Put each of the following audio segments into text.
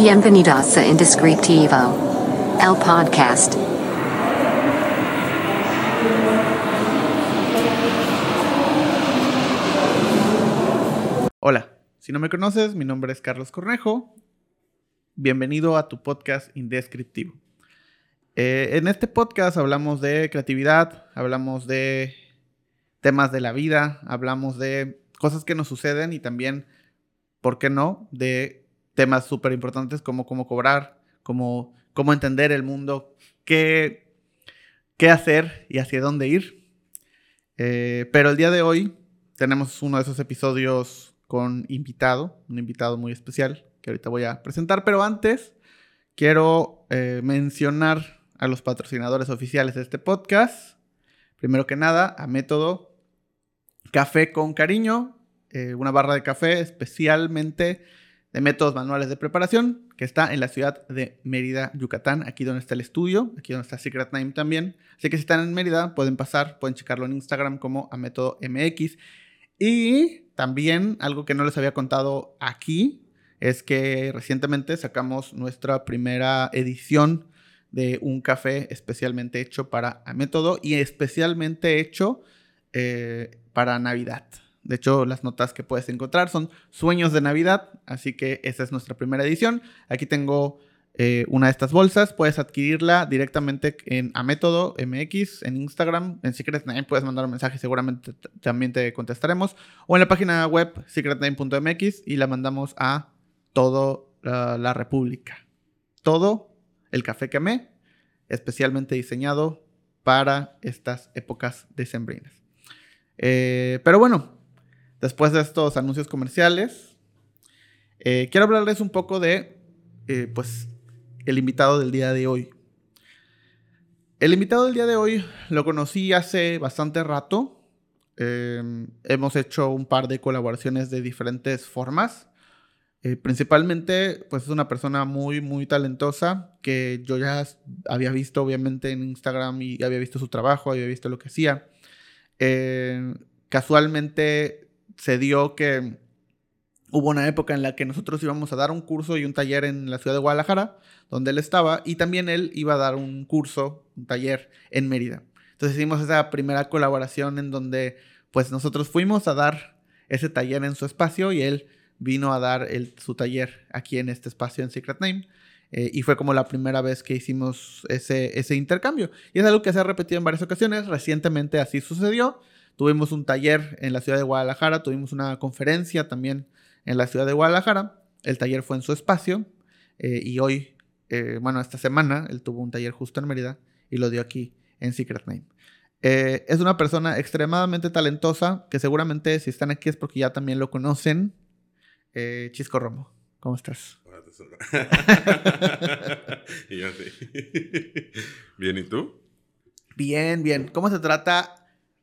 Bienvenidos a Indescriptivo, el podcast. Hola, si no me conoces, mi nombre es Carlos Cornejo. Bienvenido a tu podcast Indescriptivo. Eh, en este podcast hablamos de creatividad, hablamos de temas de la vida, hablamos de cosas que nos suceden y también, ¿por qué no?, de temas súper importantes como cómo cobrar, cómo, cómo entender el mundo, qué, qué hacer y hacia dónde ir. Eh, pero el día de hoy tenemos uno de esos episodios con invitado, un invitado muy especial que ahorita voy a presentar, pero antes quiero eh, mencionar a los patrocinadores oficiales de este podcast. Primero que nada, a Método Café con Cariño, eh, una barra de café especialmente de métodos manuales de preparación, que está en la ciudad de Mérida, Yucatán, aquí donde está el estudio, aquí donde está Secret Name también. Así que si están en Mérida, pueden pasar, pueden checarlo en Instagram como a método MX. Y también algo que no les había contado aquí es que recientemente sacamos nuestra primera edición de un café especialmente hecho para a método y especialmente hecho eh, para Navidad. De hecho, las notas que puedes encontrar son Sueños de Navidad, así que esa es nuestra primera edición. Aquí tengo eh, una de estas bolsas, puedes adquirirla directamente en A Método MX, en Instagram, en Secret Name puedes mandar un mensaje, seguramente también te contestaremos, o en la página web secretname.mx y la mandamos a toda la, República. Todo el café que amé, especialmente diseñado para estas épocas decembrinas. Eh, pero bueno, después de estos anuncios comerciales, eh, quiero hablarles un poco de, eh, pues, el invitado del día de hoy. El invitado del día de hoy lo conocí hace bastante rato. hemos hecho un par de colaboraciones de diferentes formas. principalmente, pues es una persona muy, muy talentosa que yo ya había visto, obviamente, en Instagram y había visto su trabajo, había visto lo que hacía. casualmente se dio que hubo una época en la que nosotros íbamos a dar un curso y un taller en la ciudad de Guadalajara, donde él estaba, y también él iba a dar un curso, un taller en Mérida. Entonces hicimos esa primera colaboración en donde pues nosotros fuimos a dar ese taller en su espacio y él vino a dar el, su taller aquí en este espacio en Secret Name. Eh, y fue como la primera vez que hicimos ese, ese intercambio. Y es algo que se ha repetido en varias ocasiones. Recientemente así sucedió. Tuvimos un taller en la ciudad de Guadalajara, tuvimos una conferencia también en la ciudad de Guadalajara. El taller fue en su espacio eh, y hoy, eh, bueno, esta semana, él tuvo un taller justo en Mérida y lo dio aquí en Secret Name. Eh, es una persona extremadamente talentosa que seguramente si están aquí es porque ya también lo conocen. Chisco Romo, ¿cómo estás? y yo sí. Bien, ¿y tú? Bien, bien. ¿Cómo se trata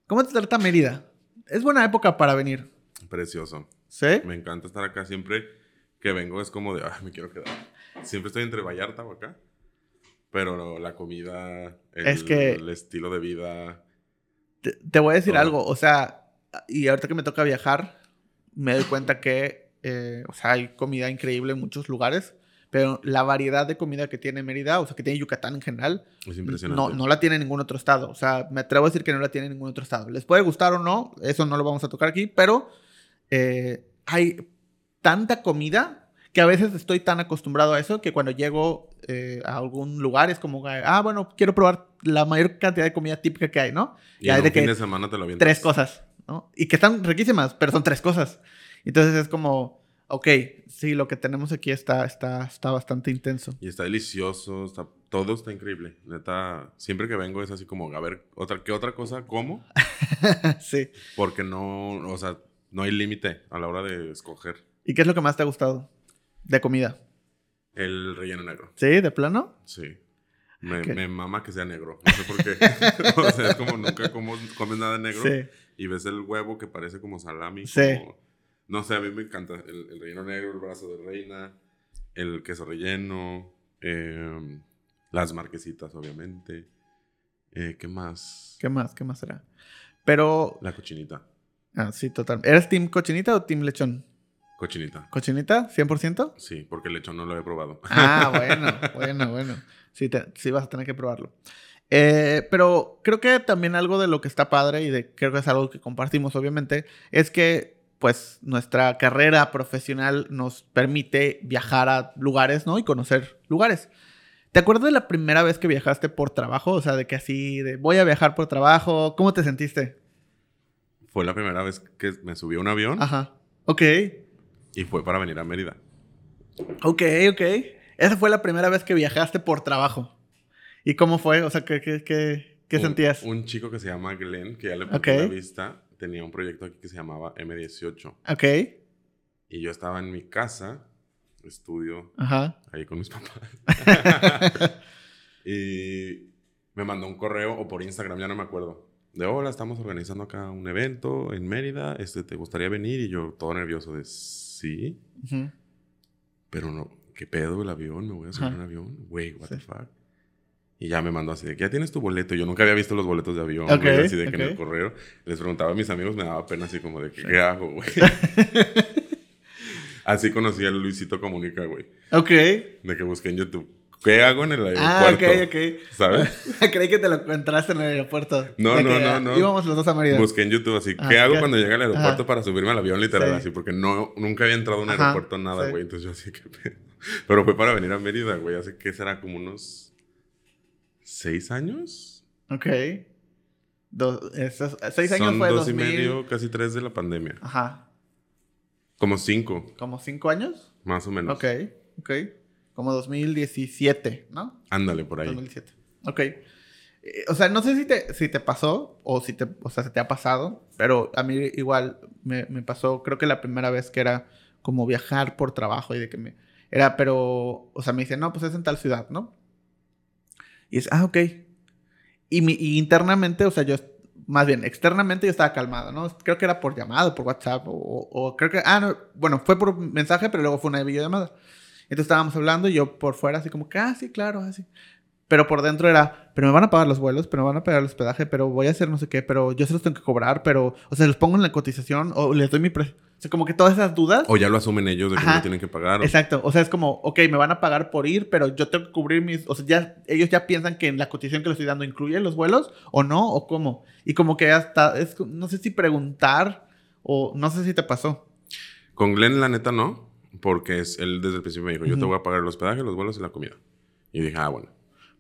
¿Cómo te trata Mérida? Es buena época para venir. Precioso. ¿Sí? Me encanta estar acá. Siempre que vengo es como de, ay, me quiero quedar. Siempre estoy entre Vallarta o acá. Pero la comida, el, es que, el estilo de vida. Te, voy a decir algo. O sea, y ahorita que me toca viajar, me doy cuenta que, eh, o sea, hay comida increíble en muchos lugares pero la variedad de comida que tiene Mérida, o sea, que tiene Yucatán en general, es impresionante. No, no la tiene ningún otro estado. O sea, me atrevo a decir que no la tiene ningún otro estado. Les puede gustar o no, eso no lo vamos a tocar aquí, pero eh, hay tanta comida que a veces estoy tan acostumbrado a eso que cuando llego eh, a algún lugar es como, ah, bueno, quiero probar la mayor cantidad de comida típica que hay, ¿no? Y, en de fin de semana te lo avientas. Tres cosas, ¿no? Y que están riquísimas, pero son tres cosas. Entonces es como ok, sí, lo que tenemos aquí está, está, está bastante intenso. Y está delicioso, está, todo está increíble. Neta, siempre que vengo es así como, a ver, otra, ¿qué otra cosa como? sí. Porque no, o sea, no hay límite a la hora de escoger. ¿Y qué es lo que más te ha gustado de comida? El relleno negro. ¿Sí? ¿De plano? Sí. Me, mama que sea negro. No sé por qué. o sea, es como nunca comes nada negro. Sí. Y ves el huevo que parece como salami. Sí. No sé, a mí me encanta el, relleno negro, el brazo de reina, el queso relleno, em, las marquesitas, obviamente. Eh, ¿Qué más? ¿Qué más? ¿Qué más será? Pero... La cochinita. Ah, sí, total. ¿Eres team cochinita o team lechón? Cochinita. ¿Cochinita? ¿100%? Sí, porque el lechón no lo he probado. Ah, bueno, bueno, bueno. Sí, sí vas a tener que probarlo. Eh, pero creo que también algo de lo que está padre y de, creo que es algo que compartimos obviamente, es que pues nuestra carrera profesional nos permite viajar a lugares, ¿no? Y conocer lugares. ¿Te acuerdas de la primera vez que viajaste por trabajo? O sea, de que así, de voy a viajar por trabajo, ¿cómo te sentiste? Fue la primera vez que me subí a un avión. Ajá. Ok. Y fue para venir a Mérida. Ok, ok. Esa fue la primera vez que viajaste por trabajo. ¿Y cómo fue? O sea, ¿qué, qué, qué, qué sentías? Un chico que se llama Glenn, que ya le puse la vista, tenía un proyecto aquí que se llamaba M18. Ok. Y yo estaba en mi casa, estudio, Ajá. ahí con mis papás. y me mandó un correo o por Instagram, ya no me acuerdo. De hola, estamos organizando acá un evento en Mérida. Este, ¿Te gustaría venir? Y yo todo nervioso de sí. Pero no, ¿qué pedo el avión? ¿Me voy a subir un avión? Güey, what the fuck. Y ya me mandó así de que ya tienes tu boleto. Yo nunca había visto los boletos de avión, así de que en el correo. Les preguntaba a mis amigos, me daba pena así como de que, ¿qué hago, güey? así conocí a Luisito Comunica, güey. Ok. De que busqué en YouTube. ¿Qué hago en el ah, aeropuerto? Ah, ok, ok. ¿Sabes? Creí que te lo encontraste en el aeropuerto. No, no, no, no. Íbamos los dos a Mérida. Busqué en YouTube así, ah, ¿qué hago cuando llegue al aeropuerto para subirme al avión literal? Así, porque no, nunca había entrado a un aeropuerto nada, güey. Entonces yo así, que Pero fue para venir a Mérida, güey. Hace que será como unos seis años. Ok. seis años Son fue dos y medio, casi tres de la pandemia. Ajá. Como cinco. ¿Como cinco años? Más o menos. Ok, ok. Como 2017, ¿no? Ándale, por ahí. 2017. Ok. Eh, o sea, no sé si te, si te pasó o si te, o sea, se te ha pasado, pero a mí igual me, me, pasó, creo que la primera vez que era como viajar por trabajo y de que me... Era, pero, o sea, me dicen, no, pues es en tal ciudad, ¿no? Y es, ah, ok. Y, mi, y internamente, o sea, yo, más bien, externamente yo estaba calmado, ¿no? Creo que era por llamado, por WhatsApp, o, creo que, ah, no, bueno, fue por mensaje, pero luego fue una videollamada. Entonces estábamos hablando y yo por fuera así como que, ah, sí, claro, así. Pero por dentro era, pero me van a pagar los vuelos, pero me van a pagar el hospedaje, pero voy a hacer no sé qué, pero yo se los tengo que cobrar, pero, o sea, los pongo en la cotización o les doy mi precio. O sea, como que todas esas dudas. O ya lo asumen ellos de que no tienen que pagar. Exacto. O sea, es como, ok, me van a pagar por ir, pero yo tengo que cubrir mis. O sea, ya ellos ya piensan que en la cotización que les estoy dando incluye los vuelos o no, o cómo. Y como que hasta, es, no sé si preguntar o no sé si te pasó. Con Glenn, la neta, no. Porque es, él desde el principio me dijo, yo te voy a pagar el hospedaje, los vuelos y la comida. Y dije, ah, bueno.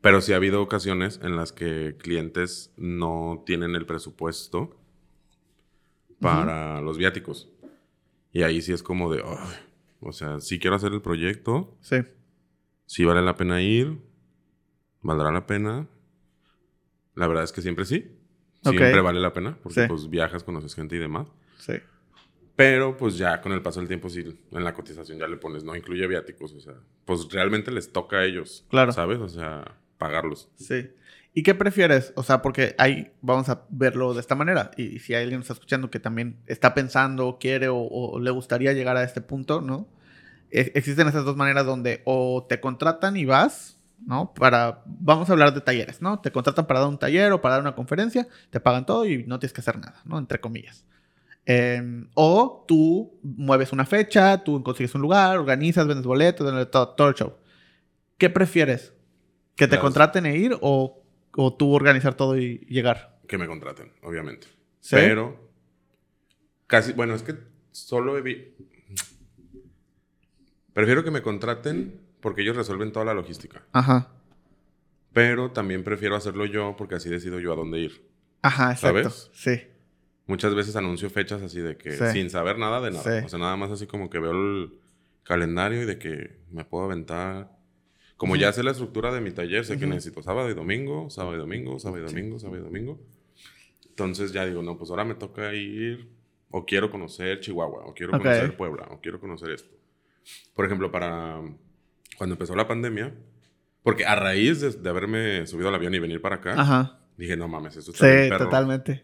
Pero sí ha habido ocasiones en las que clientes no tienen el presupuesto para los viáticos. Y ahí sí es como de, o sea, si quiero hacer el proyecto. Sí. Si vale la pena ir, valdrá la pena. La verdad es que siempre sí. Siempre vale la pena, porque pues viajas, conoces gente y demás. Sí. Pero pues ya con el paso del tiempo, sí, en la cotización ya le pones, no incluye viáticos, o sea, pues realmente les toca a ellos, claro. ¿sabes? O sea, pagarlos. Sí. ¿Y qué prefieres? O sea, porque ahí vamos a verlo de esta manera. Y, si hay alguien está escuchando que también está pensando, quiere o, le gustaría llegar a este punto, ¿no? E, existen esas dos maneras donde o te contratan y vas, ¿no? Para, vamos a hablar de talleres, ¿no? Te contratan para dar un taller o para dar una conferencia, te pagan todo y no tienes que hacer nada, ¿no? Entre comillas. Em, o tú mueves una fecha, tú consigues un lugar, organizas, vendes boletos, todo, el show. ¿Qué prefieres? ¿Que te contraten e ir o, tú organizar todo y llegar? Que me contraten, obviamente. Pero casi, bueno, es que solo he Prefiero que me contraten porque ellos resuelven toda la logística. Ajá. Pero también prefiero hacerlo yo porque así decido yo a dónde ir. Ajá, exacto. ¿Sabes? Sí. Muchas veces anuncio fechas así de que sin saber nada de nada. O sea, nada más así como que veo el calendario y de que me puedo aventar. Como ya sé la estructura de mi taller, sé que necesito sábado y domingo, sábado y domingo, sábado y domingo, sábado y domingo. Entonces ya digo, no, pues ahora me toca ir o quiero conocer Chihuahua, o quiero conocer Puebla, o quiero conocer esto. Por ejemplo, para cuando empezó la pandemia, porque a raíz de, haberme subido al avión y venir para acá, dije, no mames, esto está Sí, totalmente.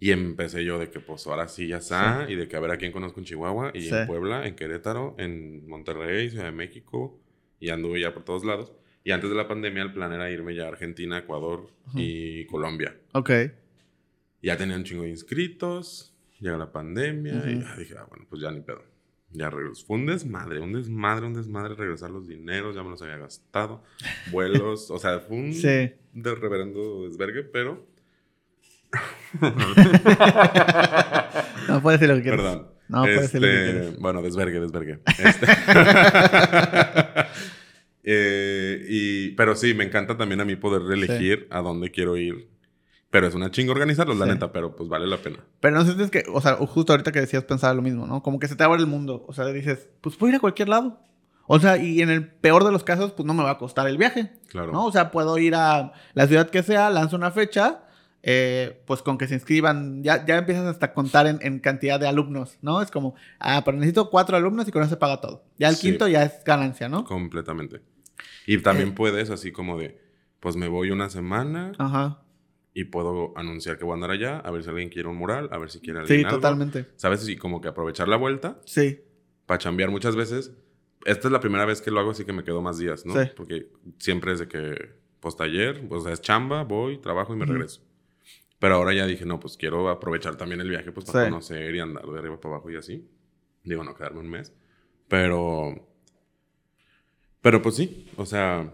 Y empecé yo de que, pues, ahora sí ya está. Y de que a ver a quién conozco en Chihuahua. Y en Puebla, en Querétaro, en Monterrey, Ciudad de México. Y anduve ya por todos lados. Y antes de la pandemia, el plan era irme ya a Argentina, Ecuador y Colombia. Ok. Ya tenía un chingo de inscritos. Llega la pandemia. Y dije, ah, bueno, pues ya ni pedo. Ya regresó. Fue un desmadre, un desmadre, un desmadre regresar los dineros, ya me los había gastado. Vuelos, o sea, fue un Sí. de reverendo desvergue, pero. No puedes decir lo que quieras. Perdón. No, puedes decir lo que Este, quieras. Bueno, desvergue, desvergue. Este- Eh, y, pero sí, me encanta también a mí poder elegir a dónde quiero ir. Pero es una chinga organizarlos, la neta, pero pues vale la pena. Pero no sientes que, o sea, justo ahorita que decías pensaba lo mismo, ¿no? Como que se te abre el mundo. O sea, dices, pues puedo ir a cualquier lado. O sea, y en el peor de los casos, pues no me va a costar el viaje. Claro. ¿No? O sea, puedo ir a la ciudad que sea, lanzo una fecha, eh, pues con que se inscriban, ya, ya empiezas hasta a contar en, en cantidad de alumnos, ¿no? Es como, ah, pero necesito cuatro alumnos y con eso se paga todo. Ya el Sí. quinto ya es ganancia, ¿no? Completamente. Y también Eh. puedes, así como de, pues me voy una semana Ajá. y puedo anunciar que voy a andar allá, a ver si alguien quiere un mural, a ver si quiere Sí, alguien algo. totalmente. ¿Sabes? Y como que aprovechar la vuelta Sí. para chambear muchas veces. Esta es la primera vez que lo hago, así que me quedo más días, ¿no? Sí. Porque siempre es de que, pues taller, o sea, es chamba, voy, trabajo y me Ujú. regreso. Pero ahora ya dije, no, pues quiero aprovechar también el viaje, pues para Sí. conocer y andar de arriba para abajo y así. Digo, no quedarme un mes. Pero. Pero pues sí, o sea,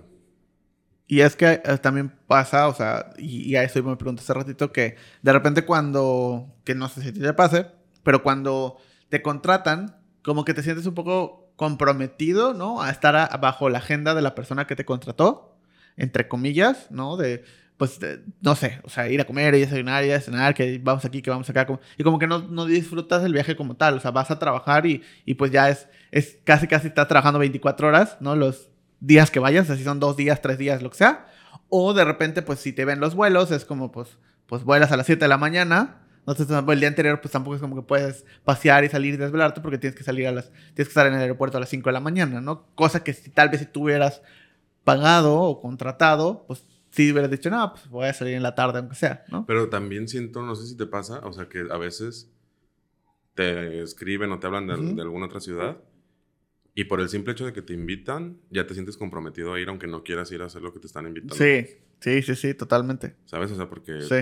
Y es que eh, también pasa, o sea, y, a eso me pregunté hace ratito, que de repente cuando, que no sé si te pase, pero cuando te contratan, como que te sientes un poco comprometido, ¿no? A estar bajo la agenda de la persona que te contrató, entre comillas, ¿no? De, pues, de- no sé, o sea, ir a comer, ir a desayunar, ir a cenar, que vamos aquí, que vamos acá, como- y como que no, no disfrutas el viaje como tal, o sea, vas a trabajar y, y pues ya es, es casi, casi estás trabajando 24 horas, ¿no? Los días que vayas, así son dos días, tres días, lo que sea. O de repente, pues si te ven los vuelos, es como, pues, pues vuelas a las 7 de la mañana. Entonces, el día anterior, pues tampoco es como que puedes pasear y salir y desvelarte porque tienes que salir a las, tienes que estar en el aeropuerto a las 5 de la mañana, ¿no? Cosa que si tal vez si tú hubieras pagado o contratado, pues sí hubieras dicho, no, pues voy a salir en la tarde, aunque sea, ¿no? Pero también siento, no sé si te pasa, o sea, que a veces te escriben o te hablan de, de alguna otra ciudad y por el simple hecho de que te invitan, ya te sientes comprometido a ir aunque no quieras ir a hacer lo que te están invitando. Sí, sí, sí, sí, totalmente. ¿Sabes? O sea, porque Sí,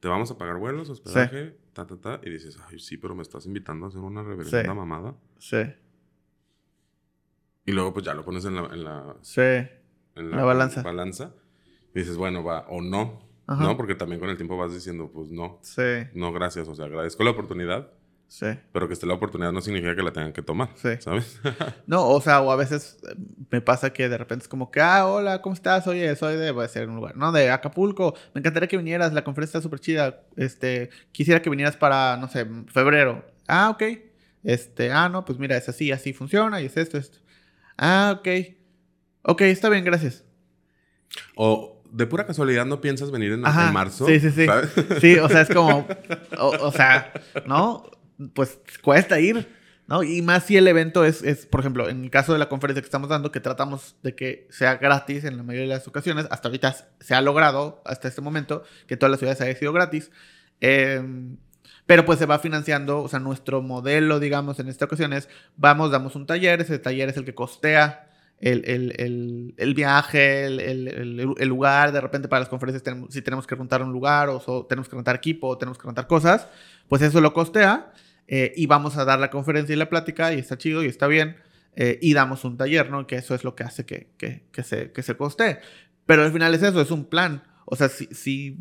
te vamos a pagar vuelos, hospedaje, ta, ta, ta, y dices, ay, sí, pero me estás invitando a hacer una reverenda Sí. mamada. sí, Y luego, pues ya lo pones en la, en la, sí. en La balanza. Dices, bueno, va, o no. Ajá. No, porque también con el tiempo vas diciendo, pues no, Sí, no, gracias. O sea, agradezco la oportunidad, sí. pero que esté la oportunidad no significa que la tengan que tomar. Sí. ¿Sabes? No, o sea, o a veces eh, me pasa que de repente es como que, ah, hola, ¿cómo estás? Oye, soy de, voy a decir un lugar, ¿no? De Acapulco. Me encantaría que vinieras, la conferencia está súper chida. Este, quisiera que vinieras para, no sé, febrero. Ah, ok. Este, ah, no, pues mira, es así, así funciona y es esto, esto. Ah, ok. Ok, está bien, gracias. o de pura casualidad no piensas venir en, Ajá, en marzo. sí, sí, sí. ¿sabes? Sí, o sea, es como, o, o sea, ¿no? Pues cuesta ir, ¿no? Y más si el evento es, es, por ejemplo, en el caso de la conferencia que estamos dando, que tratamos de que sea gratis en la mayoría de las ocasiones, hasta ahorita se ha logrado, hasta este momento, que todas las ciudades haya sido gratis. Eh, pero pues se va financiando, o sea, nuestro modelo, digamos, en esta ocasión es, vamos, damos un taller, ese taller es el que costea el, el, el, el viaje, el, lugar, de repente para las conferencias, tenemos, si tenemos que rentar un lugar o tenemos que rentar equipo o tenemos que rentar cosas, pues eso lo costea eh, y vamos a dar la conferencia y la plática y está chido y está bien eh, y damos un taller, ¿no? Que eso es lo que hace que, que, que se, que se costee. Pero al final es eso, es un plan. O sea, si, si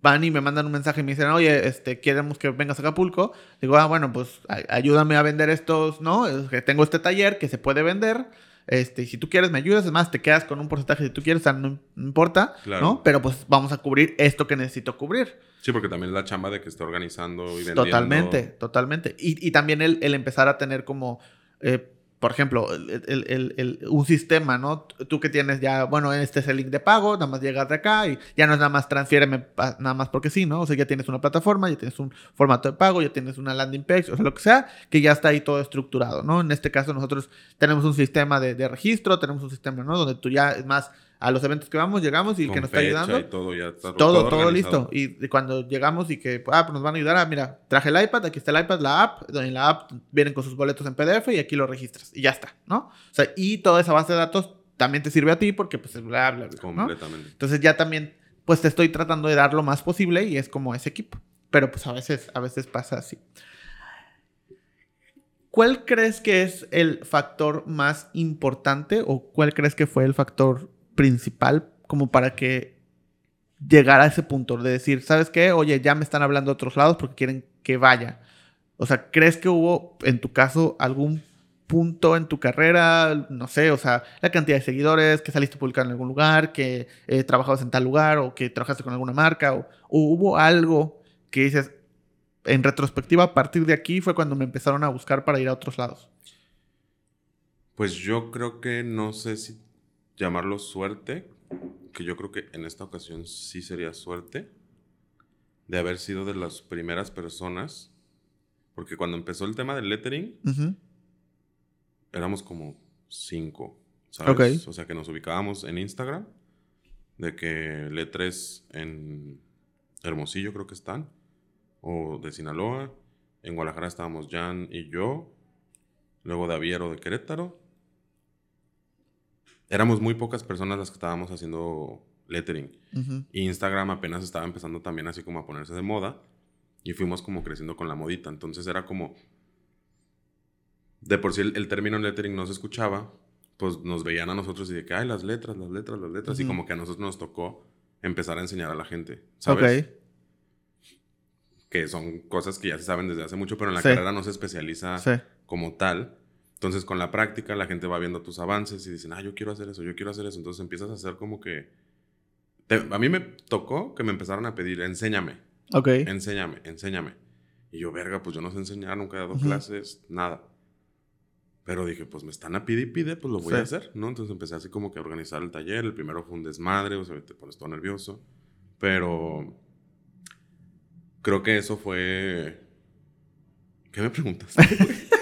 van y me mandan un mensaje y me dicen, oye, este, queremos que vengas a Acapulco, digo, ah, bueno, pues ay- ayúdame a vender estos, ¿no? Que tengo este taller que se puede vender. Este, si tú quieres, me ayudas. Es más, te quedas con un porcentaje si tú quieres, o sea, no, no importa, Claro. ¿no? Pero pues vamos a cubrir esto que necesito cubrir. Sí, porque también la chamba de que esté organizando y vendiendo. Totalmente, totalmente. Y, y también el, el empezar a tener como, eh, por ejemplo, el- el- el- un sistema, ¿no? Tú que tienes ya, bueno, este es el link de pago, nada más llegas de acá y ya no es nada más transfiéreme nada más porque sí, ¿no? O sea, ya tienes una plataforma, ya tienes un formato de pago, ya tienes una landing page, o sea, lo que sea, que ya está ahí todo estructurado, ¿no? En este caso nosotros tenemos un sistema de registro, tenemos un sistema, ¿no? Donde tú ya, es más, a los eventos que vamos, llegamos y el con que nos está ayudando Y todo, ya está todo, todo, organizado. listo. Y cuando llegamos y que, ah, pues nos van a ayudar, ah, mira, traje el iPad, aquí está el iPad, la app, en la app vienen con sus boletos en PDF y aquí lo registras y ya está, ¿no? O sea, y toda esa base de datos también te sirve a ti porque pues bla, bla, bla, ¿no? Completamente. Entonces ya también, pues te estoy tratando de dar lo más posible y es como ese equipo. Pero pues a veces, a veces pasa así. ¿Cuál crees que es el factor más importante o cuál crees que fue el factor principal como para que llegara a ese punto de decir, ¿sabes qué? Oye, ya me están hablando de otros lados porque quieren que vaya. O sea, ¿crees que hubo en tu caso algún punto en tu carrera, no sé, o sea, la cantidad de seguidores, que saliste publicado en algún lugar, que eh, trabajabas en tal lugar o que trabajaste con alguna marca, o, hubo algo que dices, en retrospectiva, a partir de aquí fue cuando me empezaron a buscar para ir a otros lados. Pues yo creo que no sé si llamarlo suerte, que yo creo que en esta ocasión sí sería suerte de haber sido de las primeras personas, porque cuando empezó el tema del lettering, éramos como cinco, ¿sabes? O sea, que nos ubicábamos en Instagram, de que letres en Hermosillo creo que están, o de Sinaloa, en Guadalajara estábamos Jan y yo, luego de Aviero de Querétaro. Éramos muy pocas personas las que estábamos haciendo lettering. Instagram apenas estaba empezando también así como a ponerse de moda y fuimos como creciendo con la modita. Entonces era como de por sí el, término lettering no se escuchaba, pues nos veían a nosotros y de que, ay, las letras, las letras, las letras, y como que a nosotros nos tocó empezar a enseñar a la gente, ¿sabes? Ok. Que son cosas que ya se saben desde hace mucho, pero en la carrera no se especializa como tal. Entonces, con la práctica, la gente va viendo tus avances y dicen, ah, yo quiero hacer eso, yo quiero hacer eso. Entonces empiezas a hacer como que. a mí me tocó que me empezaran a pedir, enséñame. Ok. Enséñame, enséñame. Y yo, verga, pues yo no sé enseñar, nunca he dado clases, nada. Pero dije, pues me están a pide y pide, pues lo voy a hacer, ¿no? Entonces empecé así como que a organizar el taller. El primero fue un desmadre, o sea, te pones todo nervioso. Pero creo que eso fue... ¿Qué me preguntas?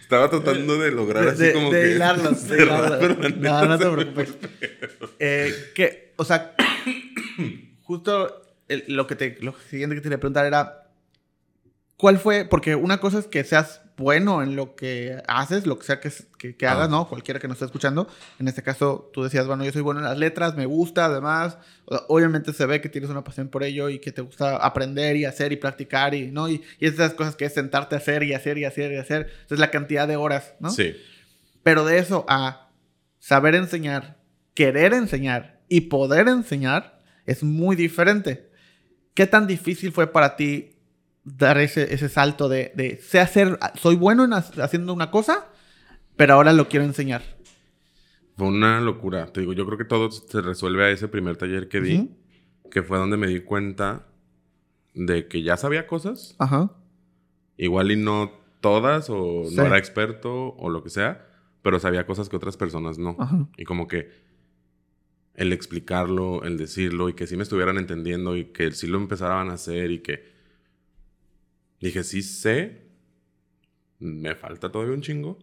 Estaba tratando de lograr así como que... Hilarlos, de hilarlos. No, no te preocupes. eh, que, o sea, justo lo, que te, lo siguiente que te iba a preguntar era ¿Cuál fue? Porque una cosa es que seas bueno en lo que haces, lo que sea que, que, hagas, ah. ¿no? Cualquiera que nos esté escuchando. En este caso, tú decías, bueno, yo soy bueno en las letras, me gusta, además. Obviamente se ve que tienes una pasión por ello y que te gusta aprender y hacer y practicar y, ¿no? Y, y esas cosas que es sentarte a hacer y hacer y hacer y hacer. Entonces, la cantidad de horas, ¿no? Sí. Pero de eso a saber enseñar, querer enseñar y poder enseñar es muy diferente. ¿Qué tan difícil fue para ti dar ese, ese salto de, de, sé hacer, soy bueno en haciendo una cosa, pero ahora lo quiero enseñar. Fue una locura. Te digo, yo creo que todo se resuelve a ese primer taller que di, que fue donde me di cuenta de que ya sabía cosas. Ajá. Igual y no todas, o no era experto, o lo que sea, pero sabía cosas que otras personas no. Y como que el explicarlo, el decirlo, y que sí me estuvieran entendiendo, y que sí lo empezaran a hacer, y que Dije, sí sé, me falta todavía un chingo,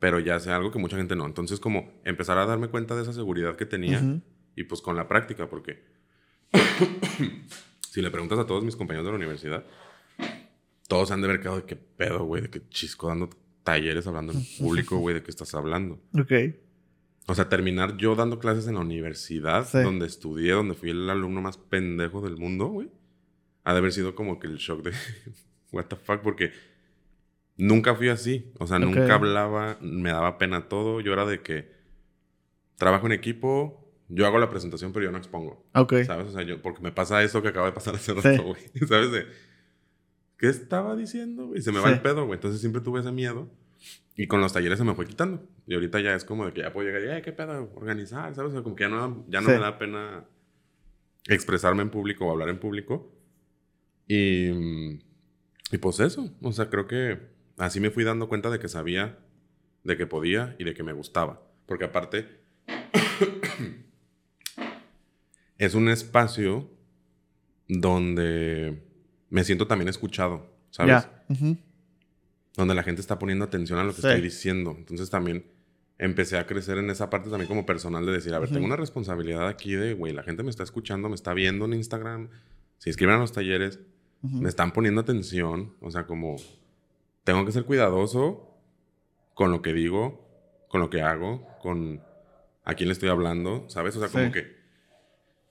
pero ya sé algo que mucha gente no. Entonces, como empezar a darme cuenta de esa seguridad que tenía y pues con la práctica, porque si le preguntas a todos mis compañeros de la universidad, todos han de haber quedado de qué pedo, güey, de qué chisco dando talleres hablando en público, güey, de qué estás hablando. Ok. O sea, terminar yo dando clases en la universidad, donde estudié, donde fui el alumno más pendejo del mundo, güey ha de haber sido como que el shock de, what the fuck, porque nunca fui así. O sea, nunca hablaba, me daba pena todo. Yo era de que trabajo en equipo, yo hago la presentación, pero yo no expongo. Ok. ¿Sabes? O sea, yo, porque me pasa eso que acaba de pasar hace rato, güey. ¿Sabes? De, ¿qué estaba diciendo, güey? Se me va el pedo, güey. Entonces siempre tuve ese miedo. Y con los talleres se me fue quitando. Y ahorita ya es como de que ya puedo llegar y, ay, ¿qué pedo? Organizar, ¿sabes? O sea, como que ya no, ya no me da pena expresarme en público o hablar en público. Y, y pues eso, o sea, creo que así me fui dando cuenta de que sabía, de que podía y de que me gustaba. Porque aparte, es un espacio donde me siento también escuchado, ¿sabes? Donde la gente está poniendo atención a lo que estoy diciendo. Entonces también empecé a crecer en esa parte también como personal de decir, a ver, tengo una responsabilidad aquí de, güey, la gente me está escuchando, me está viendo en Instagram, se inscriben a los talleres, me están poniendo atención, o sea, como tengo que ser cuidadoso con lo que digo, con lo que hago, con a quién le estoy hablando, ¿sabes? O sea, como que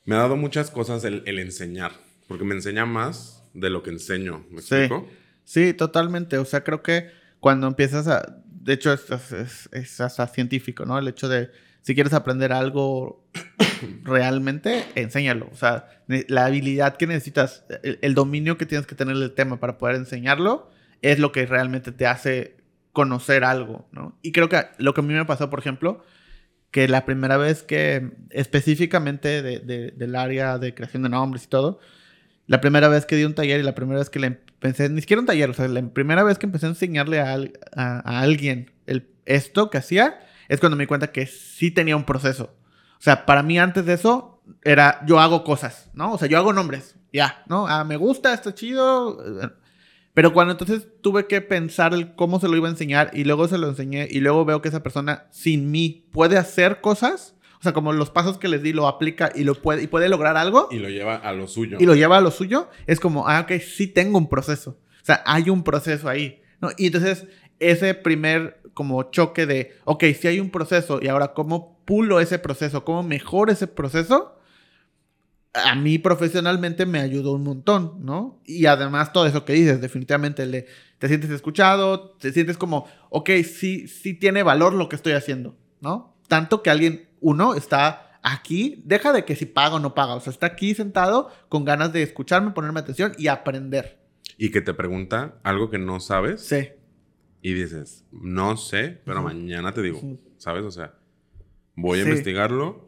me ha dado muchas cosas el, enseñar, porque me enseña más de lo que enseño. ¿Me explico? Sí, totalmente. O sea, creo que cuando empiezas a. De hecho, es, es, hasta científico, ¿no? El hecho de. Si quieres aprender algo realmente, enséñalo. O sea, la habilidad que necesitas, el, dominio que tienes que tener del tema para poder enseñarlo, es lo que realmente te hace conocer algo, ¿no? Y creo que lo que a mí me pasó, por ejemplo, que la primera vez que, específicamente del área de creación de nombres y todo, la primera vez que di un taller y la primera vez que le empecé, ni siquiera un taller, o sea, la primera vez que empecé a enseñarle a, alguien el, esto que hacía, es cuando me di cuenta que sí tenía un proceso. O sea, para mí antes de eso era yo hago cosas, ¿no? O sea, yo hago nombres, ya, ¿no? Ah, me gusta, está chido. Pero cuando entonces tuve que pensar el cómo se lo iba a enseñar y luego se lo enseñé y luego veo que esa persona sin mí puede hacer cosas, o sea, como los pasos que les di lo aplica y lo puede y puede lograr algo y lo lleva a lo suyo. Y lo lleva a lo suyo, es como, ah, ok, sí tengo un proceso. O sea, hay un proceso ahí, ¿no? Y entonces ese primer como choque de, ok, sí hay un proceso y ahora cómo pulo ese proceso, cómo mejoro ese proceso, a mí profesionalmente me ayudó un montón, ¿no? Y además todo eso que dices, definitivamente le, te sientes escuchado, te sientes como, ok, sí, sí tiene valor lo que estoy haciendo, ¿no? Tanto que alguien, uno, está aquí, deja de que si paga o no paga, o sea, está aquí sentado con ganas de escucharme, ponerme atención y aprender. Y que te pregunta algo que no sabes. Sí. Y dices, no sé, pero mañana te digo, ¿sabes? O sea, voy a investigarlo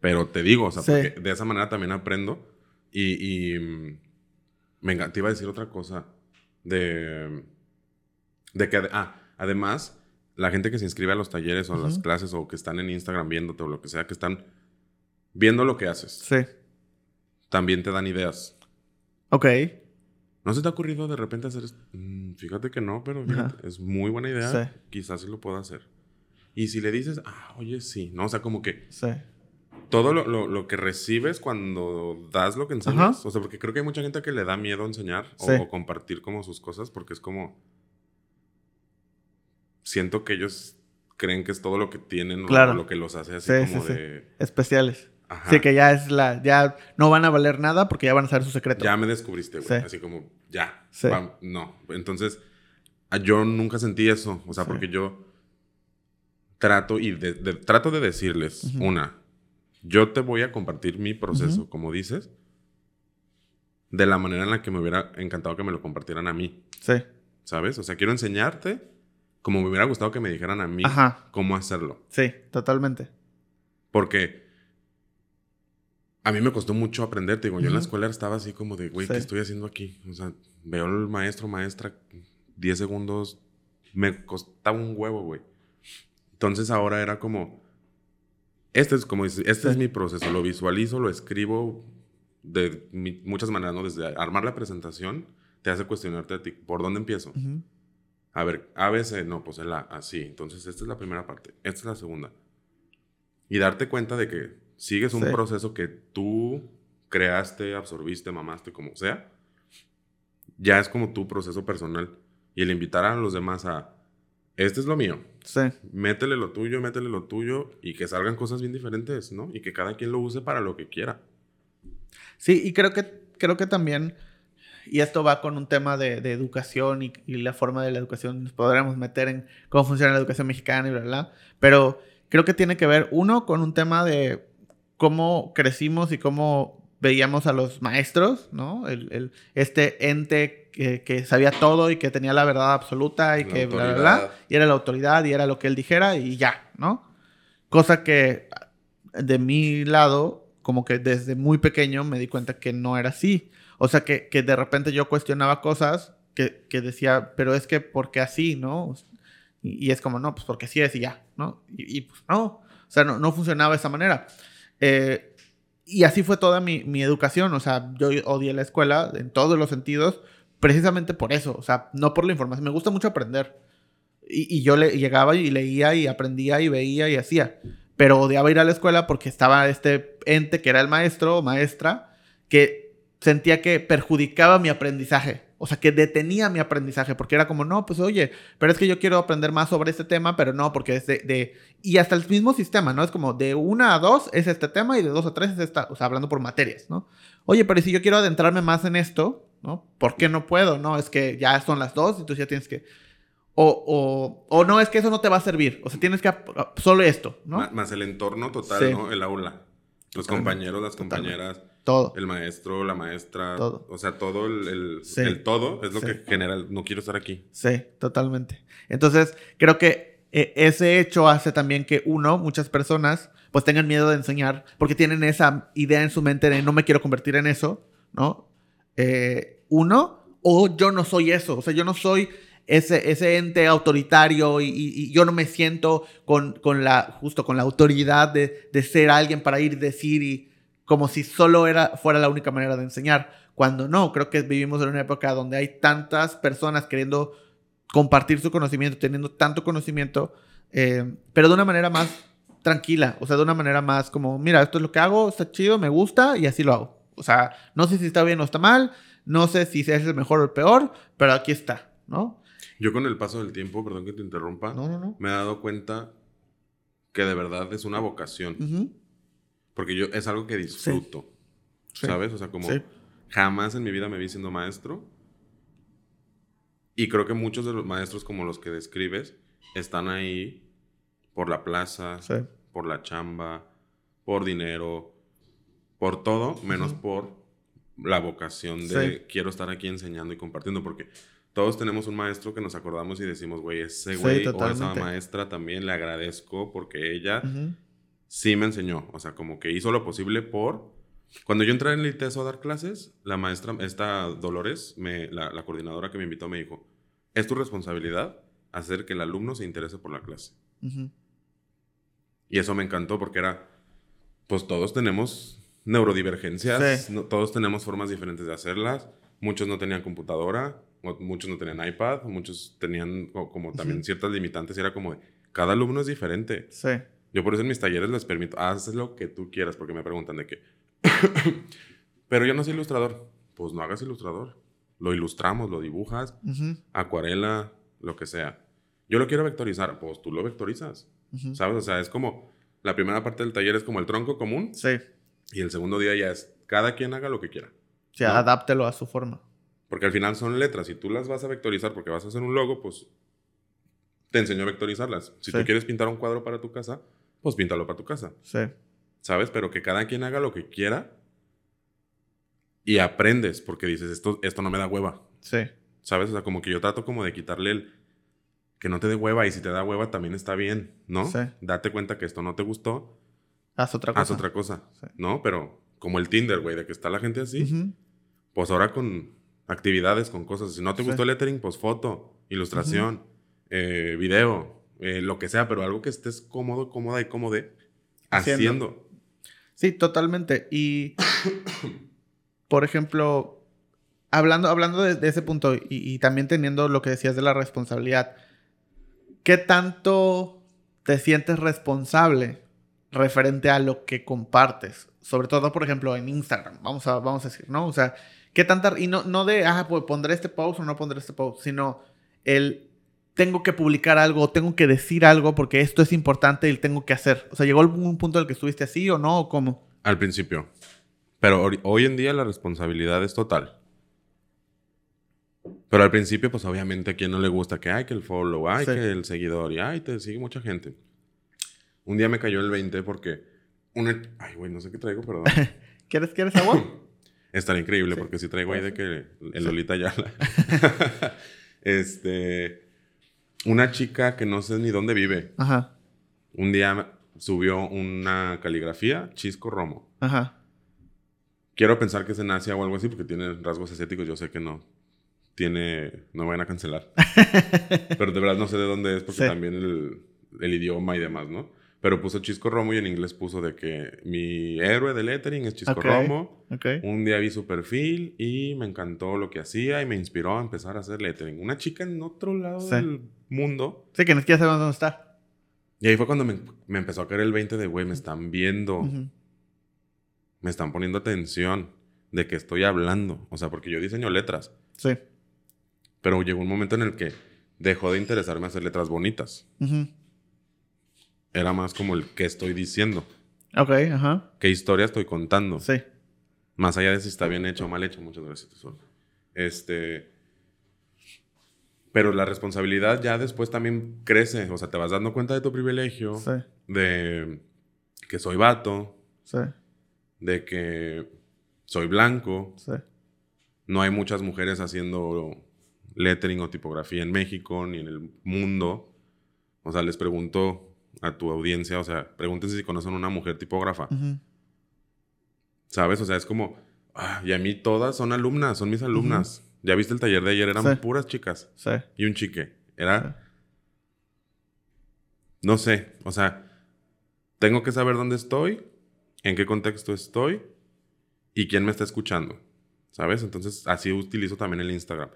pero te digo, o sea, porque de esa manera también aprendo. Y, y mm, me te iba a decir otra cosa. De, de que, ah, además, la gente que se inscribe a los talleres o a las clases o que están en Instagram viéndote o lo que sea, que están viendo lo que haces. Sí. También te dan ideas. Ok. ¿No se te ha ocurrido de repente hacer esto? Mm, fíjate que no, pero es muy buena idea. Sí. Quizás sí lo pueda hacer. Y si le dices, ah, oye, sí, ¿no? O sea, como que sí todo lo, que recibes cuando das lo que enseñas. O sea, porque creo que hay mucha gente que le da miedo enseñar o, compartir como sus cosas porque es como... Siento que ellos creen que es todo lo que tienen o lo que los hace así como de... Especiales. Ajá. Sí, que ya es la... Ya no van a valer nada porque ya van a saber su secreto. Ya me descubriste, güey. Así como, ya. no. Entonces, yo nunca sentí eso. O sea, porque yo trato y trato de decirles, una, yo te voy a compartir mi proceso, como dices, de la manera en la que me hubiera encantado que me lo compartieran a mí. Sí. ¿Sabes? O sea, quiero enseñarte como me hubiera gustado que me dijeran a mí cómo hacerlo. Sí, totalmente. Porque a mí me costó mucho aprender. Te digo, yo en la escuela estaba así como de, güey, ¿qué estoy haciendo aquí? O sea, veo al maestro, maestra, 10 segundos, me costaba un huevo, güey. Entonces ahora era como, este es como este es mi proceso, lo visualizo, lo escribo de muchas maneras, ¿no? Desde armar la presentación, te hace cuestionarte a ti, ¿por dónde empiezo? A ver, ABC, no, pues el A, así. Entonces, esta es la primera parte, esta es la segunda. Y darte cuenta de que sigues un proceso que tú creaste, absorbiste, mamaste, como sea. Ya es como tu proceso personal. Y el invitar a los demás a, este es lo mío. Sí. Métele lo tuyo, métele lo tuyo y que salgan cosas bien diferentes, ¿no? Y que cada quien lo use para lo que quiera. Sí, y creo que, creo que también, y esto va con un tema de, educación y, la forma de la educación, nos podremos meter en cómo funciona la educación mexicana y bla, bla, pero creo que tiene que ver, uno, con un tema de cómo crecimos y cómo veíamos a los maestros, ¿no? El, este ente que, sabía todo y que tenía la verdad absoluta y que bla, bla, bla, y era la autoridad y era lo que él dijera y ya, ¿no? Cosa que de mi lado, como que desde muy pequeño me di cuenta que no era así. O sea, que, que de repente yo cuestionaba cosas que, que, decía, pero es que, ¿por qué así, no? Y, es como, no, pues porque así es y ya, ¿no? Y, pues no, o sea, no, no funcionaba de esa manera. Eh, y así fue toda mi, mi, educación, o sea, yo odié la escuela en todos los sentidos, precisamente por eso, o sea, no por la información, me gusta mucho aprender. Y, yo le, llegaba y leía y aprendía y veía y hacía, pero odiaba ir a la escuela porque estaba este ente que era el maestro o maestra que sentía que perjudicaba mi aprendizaje. O sea, que detenía mi aprendizaje, porque era como, no, pues oye, pero es que yo quiero aprender más sobre este tema, pero no, porque es de, Y hasta el mismo sistema, ¿no? Es como de una a dos es este tema y de dos a tres es esta, o sea, hablando por materias, ¿no? Oye, pero si yo quiero adentrarme más en esto, ¿no? ¿Por qué no puedo? No, es que ya son las dos, entonces ya tienes que... O, o, o no, es que eso no te va a servir. O sea, tienes que... Solo esto, ¿no? Más, el entorno total, ¿no? El aula. Los compañeros, las compañeras. Todo. El maestro, la maestra. Todo. O sea, todo el, el, todo es lo que genera no quiero estar aquí. Sí, totalmente. Entonces, creo que eh, ese hecho hace también que uno, muchas personas, pues tengan miedo de enseñar porque tienen esa idea en su mente de no me quiero convertir en eso, ¿no? Eh, uno, o yo no soy eso, o sea, yo no soy ese, ese ente autoritario y, yo no me siento con, con, la, justo con la autoridad de, de ser alguien para ir, decir y como si solo era, fuera la única manera de enseñar, cuando no, creo que vivimos en una época donde hay tantas personas queriendo compartir su conocimiento, teniendo tanto conocimiento, eh, pero de una manera más tranquila, o sea, de una manera más como, mira, esto es lo que hago, está chido, me gusta y así lo hago. O sea, no sé si está bien o está mal, no sé si es el mejor o el peor, pero aquí está, ¿no? Yo con el paso del tiempo, perdón que te interrumpa, me he dado cuenta que de verdad es una vocación. Porque yo es algo que disfruto. ¿Sabes? O sea, como jamás en mi vida me vi siendo maestro. Y creo que muchos de los maestros como los que describes están ahí por la plaza, por la chamba, por dinero, por todo, menos por la vocación de quiero estar aquí enseñando y compartiendo, porque todos tenemos un maestro que nos acordamos y decimos, güey, ese güey o esa maestra también le agradezco porque ella sí me enseñó, o sea, como que hizo lo posible por... Cuando yo entré en el ITESO a dar clases, la maestra, esta Dolores, me, la, coordinadora que me invitó, me dijo, es tu responsabilidad hacer que el alumno se interese por la clase. Y eso me encantó porque era, pues todos tenemos neurodivergencias, todos tenemos formas diferentes de hacerlas. Muchos no tenían computadora, muchos no tenían iPad, muchos tenían como también ciertas limitantes y era como de, cada alumno es diferente. Sí. Yo por eso en mis talleres les permito, haz lo que tú quieras, porque me preguntan de qué. Pero yo no soy ilustrador. Pues no hagas ilustrador. Lo ilustramos, lo dibujas, acuarela, lo que sea. Yo lo quiero vectorizar, pues tú lo vectorizas. ¿Sabes? O sea, es como la primera parte del taller es como el tronco común. Sí. Y el segundo día ya es cada quien haga lo que quiera. O sea, adáptelo a su forma. Porque al final son letras. Si tú las vas a vectorizar porque vas a hacer un logo, pues te enseño a vectorizarlas. Si tú quieres pintar un cuadro para tu casa, pues píntalo para tu casa. Sí. ¿Sabes? Pero que cada quien haga lo que quiera y aprendes porque dices, esto, esto no me da hueva. Sí. ¿Sabes? O sea, como que yo trato como de quitarle el que no te dé hueva y si te da hueva también está bien, ¿no? Sí. Date cuenta que esto no te gustó. Haz otra cosa. Haz otra cosa, ¿no? Pero como el Tinder, güey, de que está la gente así, pues ahora con actividades, con cosas. Si no te gustó el lettering, pues foto, ilustración, eh, video, eh, lo que sea, pero algo que estés cómodo, cómoda y cómodo haciendo. Sí, totalmente. Y, por ejemplo, hablando, hablando de, ese punto y, también teniendo lo que decías de la responsabilidad, ¿qué tanto te sientes responsable referente a lo que compartes? Sobre todo, por ejemplo, en Instagram, vamos a, vamos a decir, ¿no? O sea, ¿qué tanta... Y no, no de, ah, pues pondré este post o no pondré este post, sino el tengo que publicar algo, tengo que decir algo porque esto es importante y tengo que hacer. O sea, ¿llegó algún punto en el que estuviste así o no? ¿O cómo? Al principio. Pero hoy en día la responsabilidad es total. Pero al principio, pues obviamente a quien no le gusta que hay que el follow, hay que el seguidor y ay, te sigue mucha gente. Un día me cayó el 20 porque una... Ay, güey, no sé qué traigo, perdón. ¿Quieres, ¿Quieres agua? Estaría increíble porque si traigo ahí de que el Lolita ya este una chica que no sé ni dónde vive. Ajá. Un día subió una caligrafía, Chisco Romo. Ajá. Quiero pensar que es en Asia o algo así porque tiene rasgos asiáticos. Yo sé que no. Tiene. No me van a cancelar. Pero de verdad no sé de dónde es porque también el, el idioma y demás, ¿no? Pero puso Chisco Romo y en inglés puso de que mi héroe de lettering es Chisco Romo. Un día vi su perfil y me encantó lo que hacía y me inspiró a empezar a hacer lettering. Una chica en otro lado del mundo. Sí, que no quiere saber dónde está. Y ahí fue cuando me, empezó a caer el 20 de, güey, me están viendo. Me están poniendo atención de que estoy hablando. O sea, porque yo diseño letras. Sí. Pero llegó un momento en el que dejó de interesarme hacer letras bonitas. Era más como el qué estoy diciendo. Ok, ajá. ¿Qué historia estoy contando? Sí. Más allá de si está bien hecho o mal hecho, muchas gracias, Este. Pero la responsabilidad ya después también crece. O sea, te vas dando cuenta de tu privilegio. Sí. De que soy vato. Sí. De que soy blanco. Sí. No hay muchas mujeres haciendo lettering o tipografía en México ni en el mundo. O sea, les pregunto a tu audiencia, o sea, pregúntense si conocen una mujer tipógrafa. ¿Sabes? O sea, es como, ah, y a mí todas son alumnas, son mis alumnas. Ya viste el taller de ayer, eran puras chicas. Sí. Y un chique. Era... No sé, o sea, tengo que saber dónde estoy, en qué contexto estoy y quién me está escuchando. ¿Sabes? Entonces, así utilizo también el Instagram.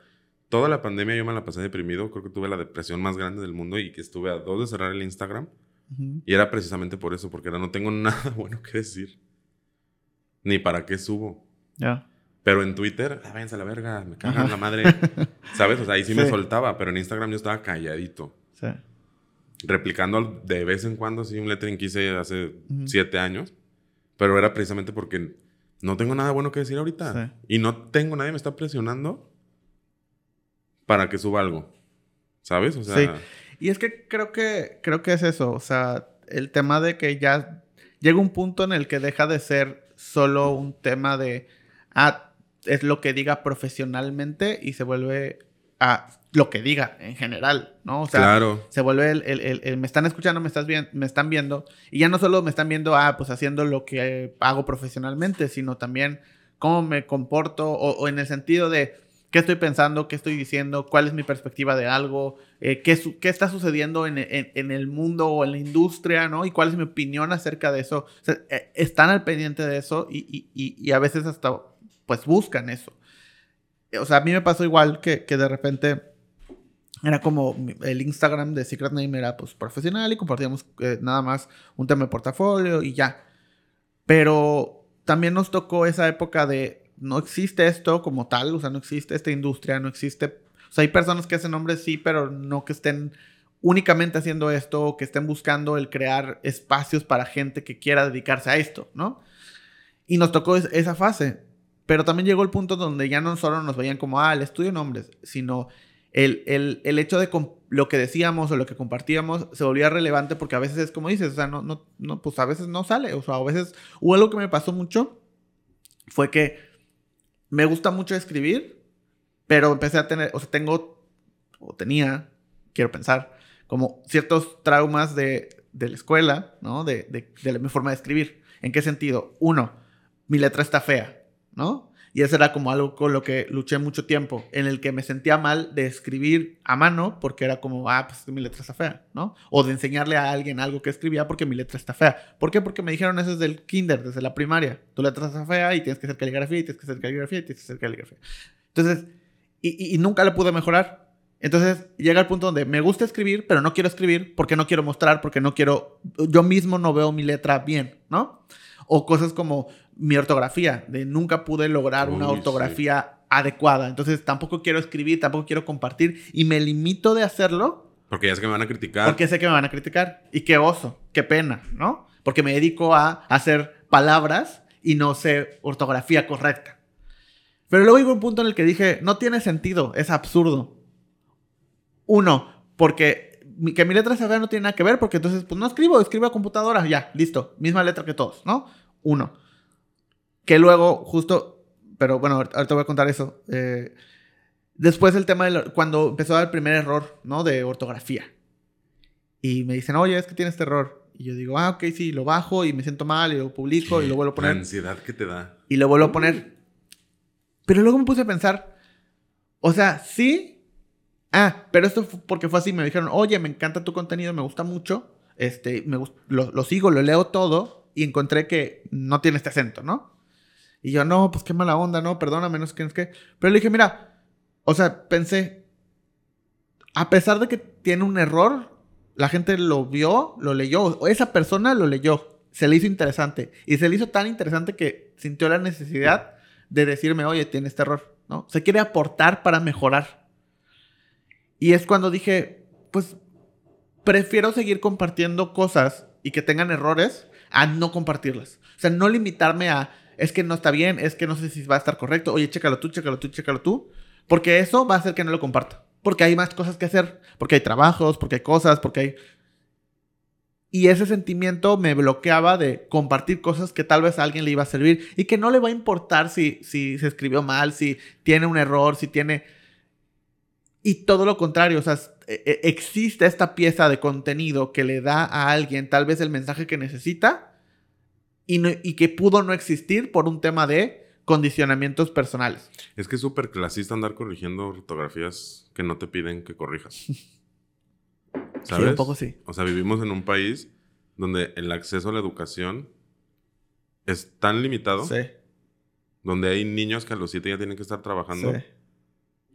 Toda la pandemia yo me la pasé deprimido. Creo que tuve la depresión más grande del mundo y que estuve a dos de cerrar el Instagram. Y era precisamente por eso, porque no tengo nada bueno que decir. Ni para qué subo. Ya. Pero en Twitter, ah, váyanse a la verga, me cagan la madre. ¿Sabes? O sea, ahí sí, me soltaba, pero en Instagram yo estaba calladito. Sí. Replicando de vez en cuando, sí, un lettering que hice hace siete años. Pero era precisamente porque no tengo nada bueno que decir ahorita. Y no tengo, nadie me está presionando para que suba algo. ¿Sabes? O sea. Sí. Y es que creo que creo que es eso. O sea, el tema de que ya llega un punto en el que deja de ser solo un tema de. Ah, es lo que diga profesionalmente y se vuelve a lo que diga en general, ¿no? O sea, claro. se vuelve el, el, me están escuchando, me, estás bien, me están viendo, y ya no solo me están viendo, ah, pues haciendo lo que hago profesionalmente, sino también cómo me comporto o, en el sentido de qué estoy pensando, qué estoy diciendo, cuál es mi perspectiva de algo, eh, qué, está sucediendo en, el mundo o en la industria, ¿no? Y cuál es mi opinión acerca de eso. Eh, están al pendiente de eso y, a veces hasta, pues, buscan eso. O sea, a mí me pasó igual que, de repente era como el Instagram de Secret Name era pues profesional y compartíamos eh, nada más un tema de portafolio y ya. Pero también nos tocó esa época de no existe esto como tal, o sea, no existe esta industria, no existe... O sea, hay personas que hacen nombres sí, pero no que estén únicamente haciendo esto o que estén buscando el crear espacios para gente que quiera dedicarse a esto, ¿no? Y nos tocó esa fase. Pero también llegó el punto donde ya no solo nos veían como, ah, el estudio nombres, sino el, hecho de lo que decíamos o lo que compartíamos se volvía relevante porque a veces es como dices, o sea, no, no, no, pues a veces no sale, o sea, a veces hubo algo que me pasó mucho, fue que me gusta mucho escribir, pero empecé a tener, o sea, tengo, o tenía, quiero pensar, como ciertos traumas de, de la escuela, ¿no? De, de, de mi forma de escribir. ¿En qué sentido? Uno, mi letra está fea, ¿no? Y eso era como algo con lo que luché mucho tiempo, en el que me sentía mal de escribir a mano porque era como, ah, pues mi letra está fea, ¿no? O de enseñarle a alguien algo que escribía porque mi letra está fea. ¿Por qué? Porque me dijeron eso desde el kinder, desde la primaria. Tu letra está fea y tienes que hacer caligrafía y tienes que hacer caligrafía y tienes que hacer caligrafía. Entonces, y, y nunca le pude mejorar. Entonces llega el punto donde me gusta escribir, pero no quiero escribir porque no quiero mostrar, porque no quiero, yo mismo no veo mi letra bien, ¿no? O cosas como mi ortografía, de nunca pude lograr una ortografía adecuada. Entonces tampoco quiero escribir, tampoco quiero compartir y me limito de hacerlo. Porque ya sé que me van a criticar. Porque sé que me van a criticar. Y qué oso, qué pena, ¿no? Porque me dedico a hacer palabras y no sé ortografía correcta. Pero luego llegó un punto en el que dije, no tiene sentido, es absurdo. Uno, porque que mi letra sea no tiene nada que ver, porque entonces, pues no escribo, escribo a computadora, ya, listo, misma letra que todos, ¿no? Uno. Que luego, justo, pero bueno, ahorita voy a contar eso. Eh, después el tema de cuando empezó el primer error, ¿no? De ortografía. Y me dicen, oye, es que tiene este error. Y yo digo, ah, ok, sí, lo bajo y me siento mal y lo publico y lo vuelvo a poner. La ansiedad que te da. Y lo vuelvo a poner. Pero luego me puse a pensar, o sea, sí. Ah, pero esto fue porque fue así. Me dijeron, oye, me encanta tu contenido, me gusta mucho. Este, me lo, lo sigo, lo leo todo y encontré que no tiene este acento, ¿no? Y yo, no, pues qué mala onda, no, perdóname, no sé qué, qué. Pero le dije, mira, o sea, pensé, a pesar de que tiene un error, la gente lo vio, lo leyó, o esa persona lo leyó, se le hizo interesante. Y se le hizo tan interesante que sintió la necesidad de decirme, oye, tiene este error, ¿no? Se quiere aportar para mejorar. Y es cuando dije, pues prefiero seguir compartiendo cosas y que tengan errores a no compartirlas. O sea, no limitarme a es que no está bien, es que no sé si va a estar correcto, oye, chécalo tú, chécalo tú, chécalo tú. Porque eso va a hacer que no lo comparta. Porque hay más cosas que hacer, porque hay trabajos, porque hay cosas, porque hay... Y ese sentimiento me bloqueaba de compartir cosas que tal vez a alguien le iba a servir y que no le va a importar si, si se escribió mal, si tiene un error, si tiene... Y todo lo contrario, o sea, e, e, existe esta pieza de contenido que le da a alguien tal vez el mensaje que necesita y, y que pudo no existir por un tema de condicionamientos personales. Es que es súper clasista andar corrigiendo ortografías que no te piden que corrijas. ¿Sabes? Sí, un poco sí. O sea, vivimos en un país donde el acceso a la educación es tan limitado. Sí. Donde hay niños que a los siete ya tienen que estar trabajando. Sí.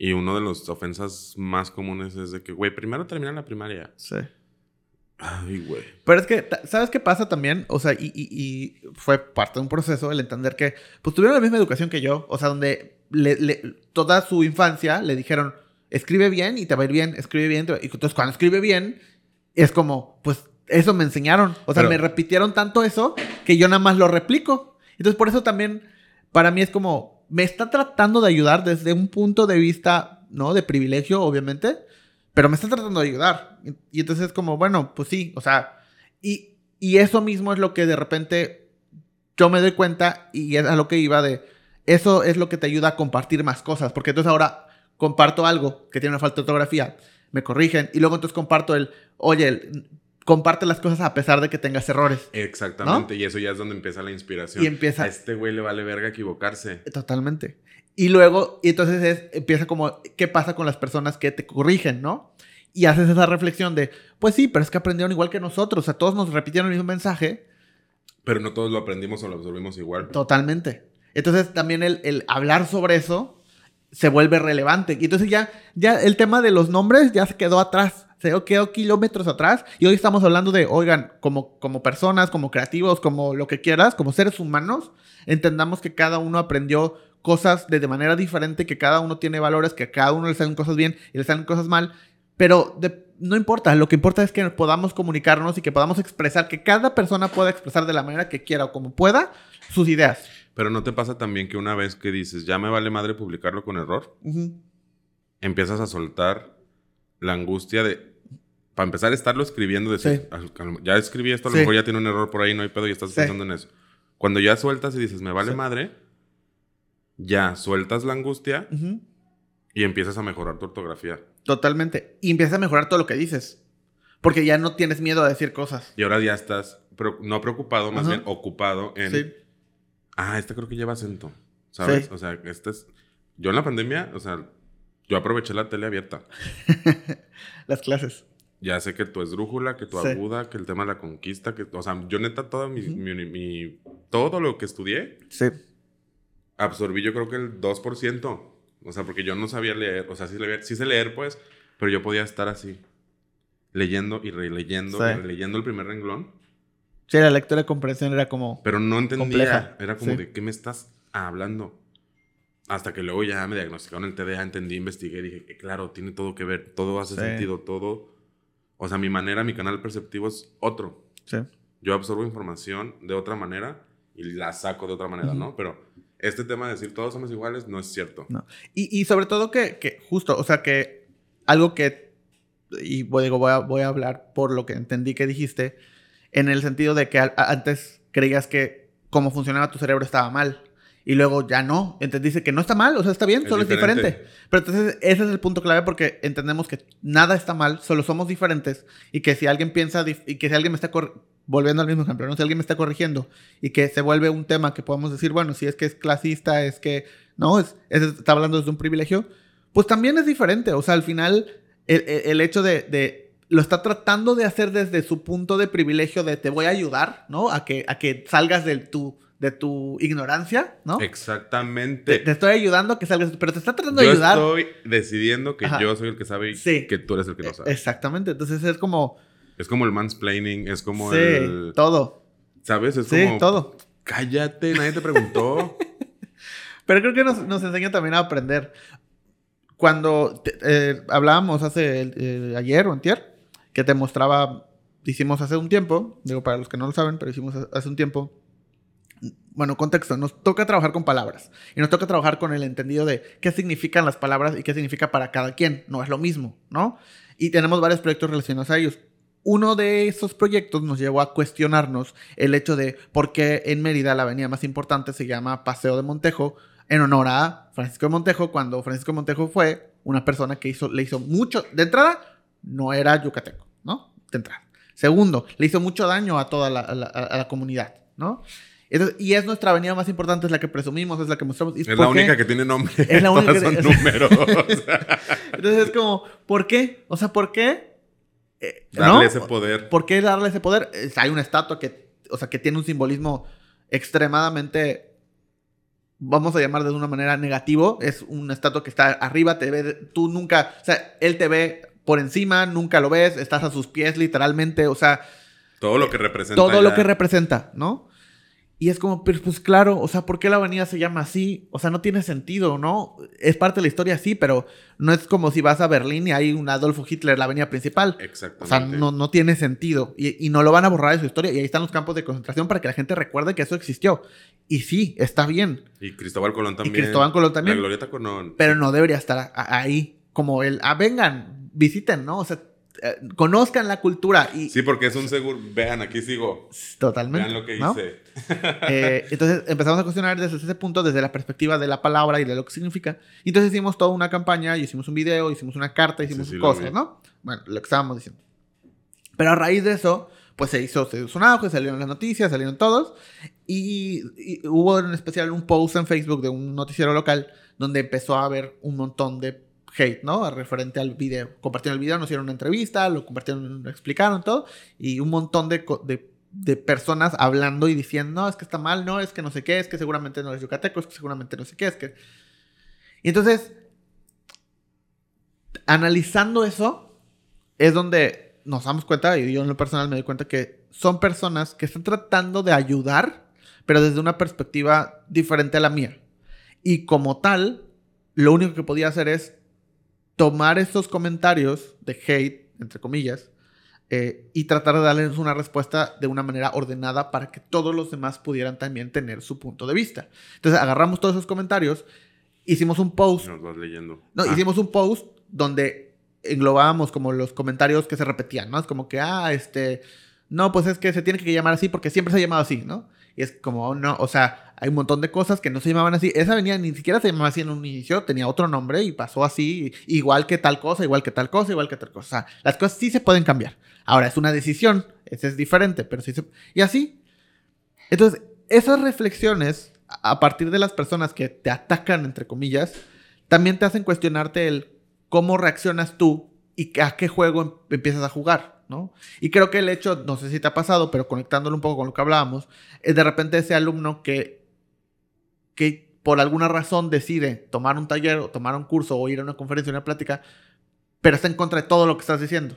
Y una de las ofensas más comunes es de que, güey, primero termina la primaria. Sí. Ay, güey. Pero es que, ¿sabes qué pasa también? O sea, y, y, fue parte de un proceso el entender que, pues tuvieron la misma educación que yo. O sea, donde toda su infancia le dijeron, escribe bien y te va a ir bien, escribe bien. Y entonces cuando escribe bien, es como, pues eso me enseñaron. O sea, me repitieron tanto eso que yo nada más lo replico. Entonces por eso también, para mí es como, me está tratando de ayudar desde un punto de vista, ¿no? De privilegio, obviamente. Pero me está tratando de ayudar. Y, entonces es como, bueno, pues sí, o sea, y, y eso mismo es lo que de repente yo me doy cuenta y es a lo que iba de, eso es lo que te ayuda a compartir más cosas, porque entonces ahora comparto algo que tiene una falta de ortografía, me corrigen y luego entonces comparto el, oye, comparte las cosas a pesar de que tengas errores. Exactamente, y eso ya es donde empieza la inspiración. Y empieza... A este güey le vale verga equivocarse. Totalmente. Y luego, y entonces es, empieza como, ¿qué pasa con las personas que te corrigen, no? Y haces esa reflexión de, pues sí, pero es que aprendieron igual que nosotros, o sea, todos nos repitieron el mismo mensaje. Pero no todos lo aprendimos o lo absorbimos igual. Totalmente. Entonces también el, el hablar sobre eso se vuelve relevante. Y entonces ya, ya el tema de los nombres ya se quedó atrás. Se quedó kilómetros atrás. Y hoy estamos hablando de, oigan, como, como personas, como creativos, como lo que quieras, como seres humanos, entendamos que cada uno aprendió cosas de, manera diferente, que cada uno tiene valores, que a cada uno le salen cosas bien y le salen cosas mal. Pero no importa, lo que importa es que podamos comunicarnos y que podamos expresar, que cada persona pueda expresar de la manera que quiera o como pueda sus ideas. Pero ¿no te pasa también que una vez que dices, ya me vale madre publicarlo con error? Empiezas a soltar la angustia de, para empezar a estarlo escribiendo, decir, ya escribí esto, a lo mejor ya tiene un error por ahí, no hay pedo y estás pensando en eso. Cuando ya sueltas y dices, me vale madre, ya sueltas la angustia y empiezas a mejorar tu ortografía. Totalmente. Y empiezas a mejorar todo lo que dices. Porque ya no tienes miedo a decir cosas. Y ahora ya estás, no preocupado, más bien ocupado en ah, este creo que lleva acento, ¿sabes? O sea, este es... Yo en la pandemia, o sea, yo aproveché la tele abierta. Las clases. Ya sé que tu esdrújula, que tu aguda, que el tema de la conquista, que, o sea, yo neta toda mi, todo lo que estudié. Sí. Absorbí yo creo que el 2%. O sea, porque yo no sabía leer, o sea, sí, leer, sí sé leer pues, pero yo podía estar así, leyendo y releyendo, leyendo el primer renglón. Sí, la lectura de comprensión era como. Pero no entendía. Era como de qué me estás hablando. Hasta que luego ya me diagnosticaron el TDA, entendí, investigué, dije que claro, tiene todo que ver, todo hace sentido, todo. O sea, mi manera, mi canal perceptivo es otro. Sí. Yo absorbo información de otra manera y la saco de otra manera, ¿no? Pero este tema de decir todos somos iguales no es cierto. No. Y, y sobre todo que, que, justo, o sea, que algo que. Y digo, voy a, voy a hablar por lo que entendí que dijiste en el sentido de que antes creías que cómo funcionaba tu cerebro estaba mal. Y luego ya no. Entendiste que no está mal, o sea, está bien, solo es diferente. Pero entonces ese es el punto clave porque entendemos que nada está mal, solo somos diferentes. Y que si alguien piensa, y que si alguien me está volviendo al mismo ejemplo, ¿no? Si alguien me está corrigiendo y que se vuelve un tema que podemos decir, bueno, si es que es clasista, es que, no, es, está hablando desde un privilegio, pues también es diferente. O sea, al final, el, hecho de lo está tratando de hacer desde su punto de privilegio de te voy a ayudar, ¿no? A que, a que salgas de tu, de tu ignorancia, ¿no? Exactamente. Te, estoy ayudando a que salgas, pero te está tratando de ayudar. Yo estoy decidiendo que yo soy el que sabe y que tú eres el que no sabe. Exactamente, entonces es como... Es como el mansplaining, es como sí, todo. ¿Sabes? Es sí, todo. Cállate, nadie te preguntó. pero creo que nos, nos enseña también a aprender. Cuando eh, hablábamos hace eh, ayer o antier, que te mostraba, hicimos hace un tiempo, digo para los que no lo saben, pero hicimos hace un tiempo, bueno, contexto, nos toca trabajar con palabras y nos toca trabajar con el entendido de qué significan las palabras y qué significa para cada quien. No es lo mismo, ¿no? Y tenemos varios proyectos relacionados a ellos. Uno de esos proyectos nos llevó a cuestionarnos el hecho de por qué en Mérida la avenida más importante se llama Paseo de Montejo en honor a Francisco de Montejo, cuando Francisco de Montejo fue una persona que hizo, le hizo mucho, de entrada, no era yucateco, ¿no? De entrada. Segundo, le hizo mucho daño a toda la, a la comunidad, ¿no? Y es nuestra avenida más importante, es la que presumimos, es la que mostramos. es la única que tiene nombre. Es la única que son números. Entonces es como, ¿por qué? O sea, ¿por qué? Eh, darle ese poder. ¿Por qué darle ese poder? hay una estatua que, o sea, que tiene un simbolismo extremadamente, vamos a llamar de una manera negativo. Es una estatua que está arriba, te ve, tú nunca, o sea, él te ve por encima, nunca lo ves, estás a sus pies literalmente, o sea... Todo lo que representa. Todo lo que representa, ¿no? Y es como, pero pues claro, o sea, ¿por qué la avenida se llama así? O sea, no tiene sentido, ¿no? Es parte de la historia, sí, pero no es como si vas a Berlín y hay un Adolfo Hitler, la avenida principal. Exactamente. O sea, no, no tiene sentido. Y, y, no lo van a borrar de su historia. Y ahí están los campos de concentración para que la gente recuerde que eso existió. Y sí, está bien. Y Cristóbal Colón también. Y Cristóbal Colón también. La Glorieta Colón. Pero no debería estar ahí como el, ah, vengan, visiten, ¿no? O sea, eh, conozcan la cultura. Y, sí, porque es un seguro. Vean, aquí sigo. Totalmente. Vean lo que hice. Eh, entonces empezamos a cuestionar desde ese punto, desde la perspectiva de la palabra y de lo que significa. Y entonces hicimos toda una campaña, y hicimos un video, hicimos una carta, hicimos cosas, ¿no? Bueno, lo que estábamos diciendo. Pero a raíz de eso, pues se hizo, se hizo un auge, salieron las noticias, salieron todos. Y, y, hubo en especial un post en Facebook de un noticiero local donde empezó a haber un montón de hate, ¿no? Referente al video. Compartieron el video, nos hicieron una entrevista, lo compartieron, lo explicaron todo. Y un montón de, de, personas hablando y diciendo, no, es que está mal, no, es que no sé qué, es que seguramente no es yucateco, es que seguramente no sé qué, es que... Y entonces, analizando eso, es donde nos damos cuenta, y yo en lo personal me doy cuenta que son personas que están tratando de ayudar, pero desde una perspectiva diferente a la mía. Y como tal, lo único que podía hacer es tomar estos comentarios de hate, entre comillas, eh, y tratar de darles una respuesta de una manera ordenada para que todos los demás pudieran también tener su punto de vista. Entonces agarramos todos esos comentarios, hicimos un post. Nos vas leyendo. No, ah. hicimos un post donde englobábamos como los comentarios que se repetían, ¿no? Es como que, ah, este, no, pues es que se tiene que llamar así porque siempre se ha llamado así, ¿no? Es como, no, o sea, hay un montón de cosas que no se llamaban así. Esa avenida ni siquiera se llamaba así en un inicio, tenía otro nombre y pasó así, igual que tal cosa, igual que tal cosa, igual que tal cosa. O sea, las cosas sí se pueden cambiar. Ahora, es una decisión, es diferente, pero sí se... Y así. Entonces, esas reflexiones, a partir de las personas que te atacan, entre comillas, también te hacen cuestionarte el cómo reaccionas tú y a qué juego em-, empiezas a jugar. ¿No? Y creo que el hecho, no sé si te ha pasado, pero conectándolo un poco con lo que hablábamos, es de repente ese alumno que, que por alguna razón decide tomar un taller o tomar un curso o ir a una conferencia o una plática, pero está en contra de todo lo que estás diciendo.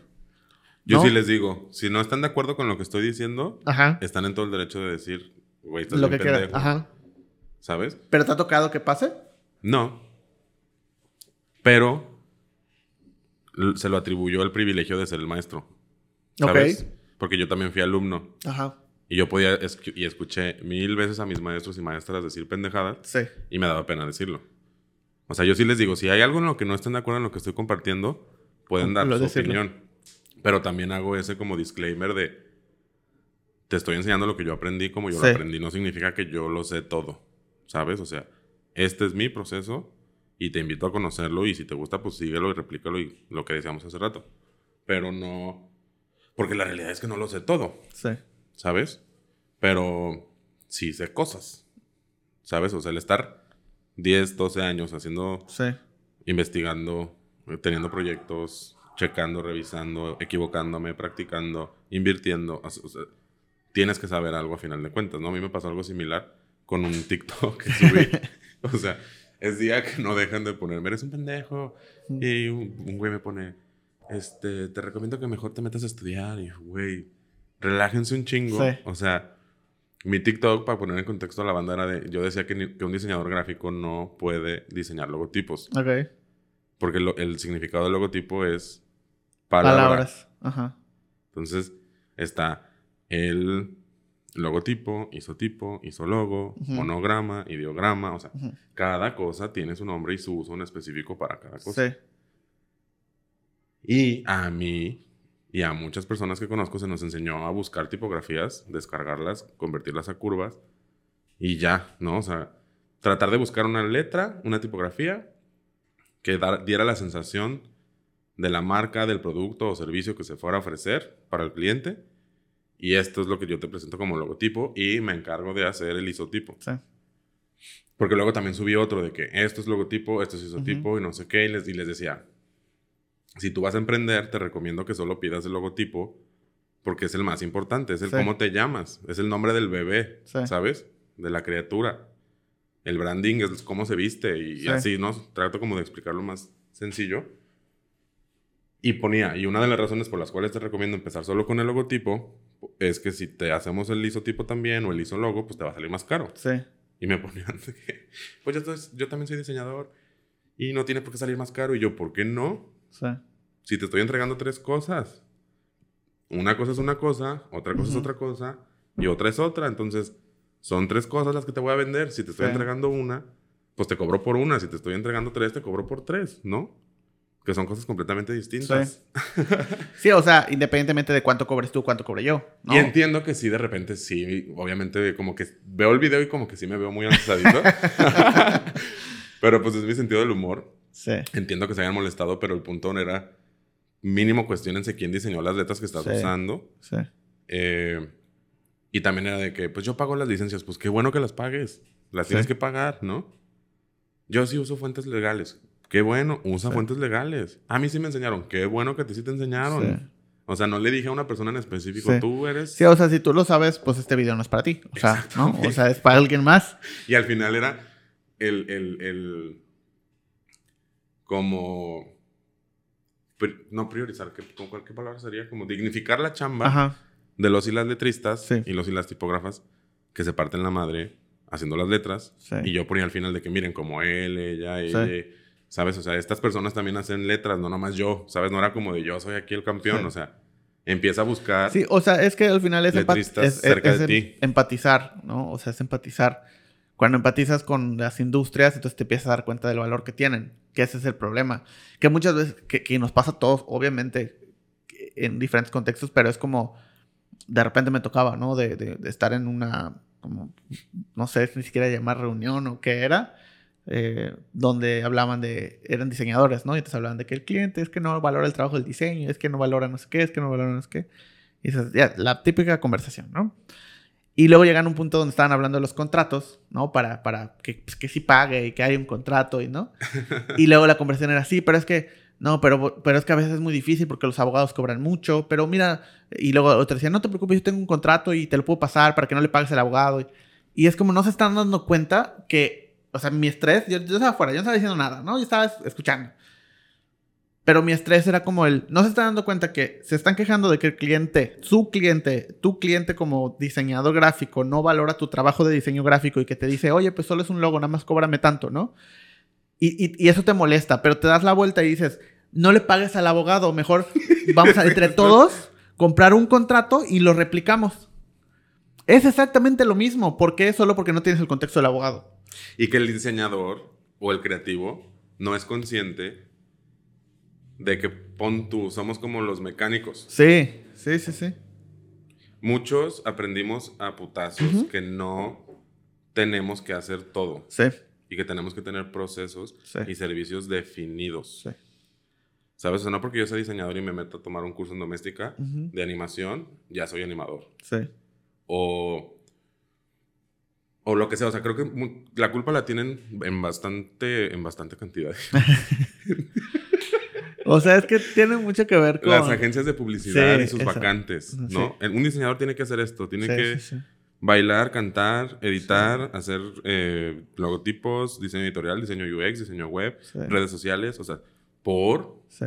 Yo sí les digo, si no están de acuerdo con lo que estoy diciendo, están en todo el derecho de decir, güey, estás lo que pendejo. Ajá. ¿Sabes? ¿Pero te ha tocado que pase? No. Pero se lo atribuyó el privilegio de ser el maestro. ¿Sabes? Porque yo también fui alumno. Ajá. Y yo podía, y escuché mil veces a mis maestros y maestras decir pendejadas. Sí. Y me daba pena decirlo. O sea, yo sí les digo, si hay algo en lo que no estén de acuerdo en lo que estoy compartiendo, pueden dar su opinión. Pero también hago ese como disclaimer de, te estoy enseñando lo que yo aprendí como yo lo aprendí. No significa que yo lo sé todo, ¿sabes? O sea, este es mi proceso y te invito a conocerlo y si te gusta, pues síguelo y replícalo y lo que decíamos hace rato. Pero no porque la realidad es que no lo sé todo. Sí. ¿Sabes? Pero sí sé cosas. ¿Sabes? O sea, el estar 10, 12 años haciendo. Sí. Investigando, teniendo proyectos, checando, revisando, equivocándome, practicando, invirtiendo. O sea, tienes que saber algo a final de cuentas, ¿no? A mí me pasó algo similar con un TikTok que subí. o sea, es día que no dejan de ponerme, eres un pendejo. Y un güey me pone, este, te recomiendo que mejor te metas a estudiar. Y, güey, relájense un chingo. O sea, mi TikTok, para poner en contexto a la banda, era de. Yo decía que, un diseñador gráfico no puede diseñar logotipos. Ok. Porque el significado del logotipo es palabras. Ajá. Entonces, está el logotipo, isotipo, isologo, monograma, ideograma, o sea, cada cosa tiene su nombre y su uso en específico para cada cosa. Sí. Y a mí y a muchas personas que conozco se nos enseñó a buscar tipografías, descargarlas, convertirlas a curvas y ya, ¿no? O sea, tratar de buscar una letra, una tipografía que diera la sensación de la marca, del producto o servicio que se fuera a ofrecer para el cliente. Y esto es lo que yo te presento como logotipo y me encargo de hacer el isotipo. Sí. Porque luego también subí otro de que esto es logotipo, esto es isotipo y no sé qué. Y les, y les decía, si tú vas a emprender, te recomiendo que solo pidas el logotipo porque es el más importante, es el cómo te llamas, es el nombre del bebé, ¿sabes? De la criatura. El branding es cómo se viste y, así, ¿no? Trato como de explicarlo más sencillo. Y ponía, y una de las razones por las cuales te recomiendo empezar solo con el logotipo es que si te hacemos el isotipo también o el isologo, pues te va a salir más caro. Sí. Y me ponían que, pues yo, yo también soy diseñador y no tiene por qué salir más caro. Y yo, ¿por qué no? Si te estoy entregando tres cosas, una cosa es una cosa, otra cosa es otra cosa y otra es otra. Entonces, son tres cosas las que te voy a vender. Si te estoy entregando una, pues te cobro por una. Si te estoy entregando tres, te cobro por tres, ¿no? Que son cosas completamente distintas. Sí. o sea, independientemente de cuánto cobres tú, cuánto cobre yo. Y entiendo que sí, de repente sí, obviamente como que veo el video y como que sí me veo muy avanzadito. Pero pues es mi sentido del humor. Sí. Entiendo que se hayan molestado, pero el punto era mínimo cuestionense quién diseñó las letras que estás usando. Sí. Eh, y también era de que, pues yo pago las licencias, pues qué bueno que las pagues. Las tienes que pagar, ¿no? Yo sí uso fuentes legales. Qué bueno, usa fuentes legales. A mí sí me enseñaron. Qué bueno que a ti sí te enseñaron. O sea, no le dije a una persona en específico, tú eres. Sí, o sea, si tú lo sabes, pues este video no es para ti. O sea, ¿no? O sea, es para alguien más. Y al final era el, el, como, no priorizar, ¿qué, con cualquier palabra sería? Como dignificar la chamba de los y las letristas y los y las tipógrafas que se parten la madre haciendo las letras. Y yo ponía al final de que miren, como él, ella, ella, ¿sabes? O sea, estas personas también hacen letras, no nomás yo, ¿sabes? No era como de yo soy aquí el campeón, o sea, empieza a buscar. Sí, o sea, es que al final es, letristas cerca de ti. empatizar, ¿no? O sea, es empatizar cuando empatizas con las industrias, entonces te empiezas a dar cuenta del valor que tienen, que ese es el problema. Que muchas veces, que, nos pasa a todos, obviamente, en diferentes contextos, pero es como, de repente me tocaba, ¿no? De, estar en una, como, no sé ni siquiera llamar reunión o qué era, eh, donde hablaban de, eran diseñadores, ¿no? Y entonces hablaban de que el cliente es que no valora el trabajo del diseño, es que no valora no sé qué, es que no valora no sé qué. Y esa ya, la típica conversación, ¿no? Y luego llegan a un punto donde estaban hablando de los contratos, ¿no? Para, para que, pues, que sí pague y que haya un contrato, y ¿no? Y luego la conversación era así, pero es que, no, pero, pero es que a veces es muy difícil porque los abogados cobran mucho, pero mira, y luego otra decía, no te preocupes, yo tengo un contrato y te lo puedo pasar para que no le pagues al abogado. Y, es como no se están dando cuenta que, o sea, mi estrés, yo, yo estaba afuera, yo no estaba diciendo nada, ¿no? Yo estaba escuchando. Pero mi estrés era como el, no se está dando cuenta que se están quejando de que el cliente, su cliente, tu cliente como diseñador gráfico no valora tu trabajo de diseño gráfico y que te dice, oye, pues solo es un logo, nada más cóbrame tanto, ¿no? Y, y, eso te molesta, pero te das la vuelta y dices, no le pagues al abogado, mejor vamos a entre todos comprar un contrato y lo replicamos. Es exactamente lo mismo. ¿Por qué? Solo porque no tienes el contexto del abogado. Y que el diseñador o el creativo no es consciente de que pon tú, somos como los mecánicos. Sí, sí, sí, sí. Muchos aprendimos a putazos que no tenemos que hacer todo. Sí. Y que tenemos que tener procesos y servicios definidos. Sí. ¿Sabes? O no porque yo sea diseñador y me meto a tomar un curso en doméstica de animación, ya soy animador. Sí. O, o lo que sea. O sea, creo que la culpa la tienen en bastante, en bastante cantidad. O sea, es que tiene mucho que ver con... Las agencias de publicidad y sus vacantes, ¿no? Un diseñador tiene que hacer esto, tiene que bailar, cantar, editar, hacer eh, logotipos, diseño editorial, diseño UX, diseño web, redes sociales, o sea, por... Sí.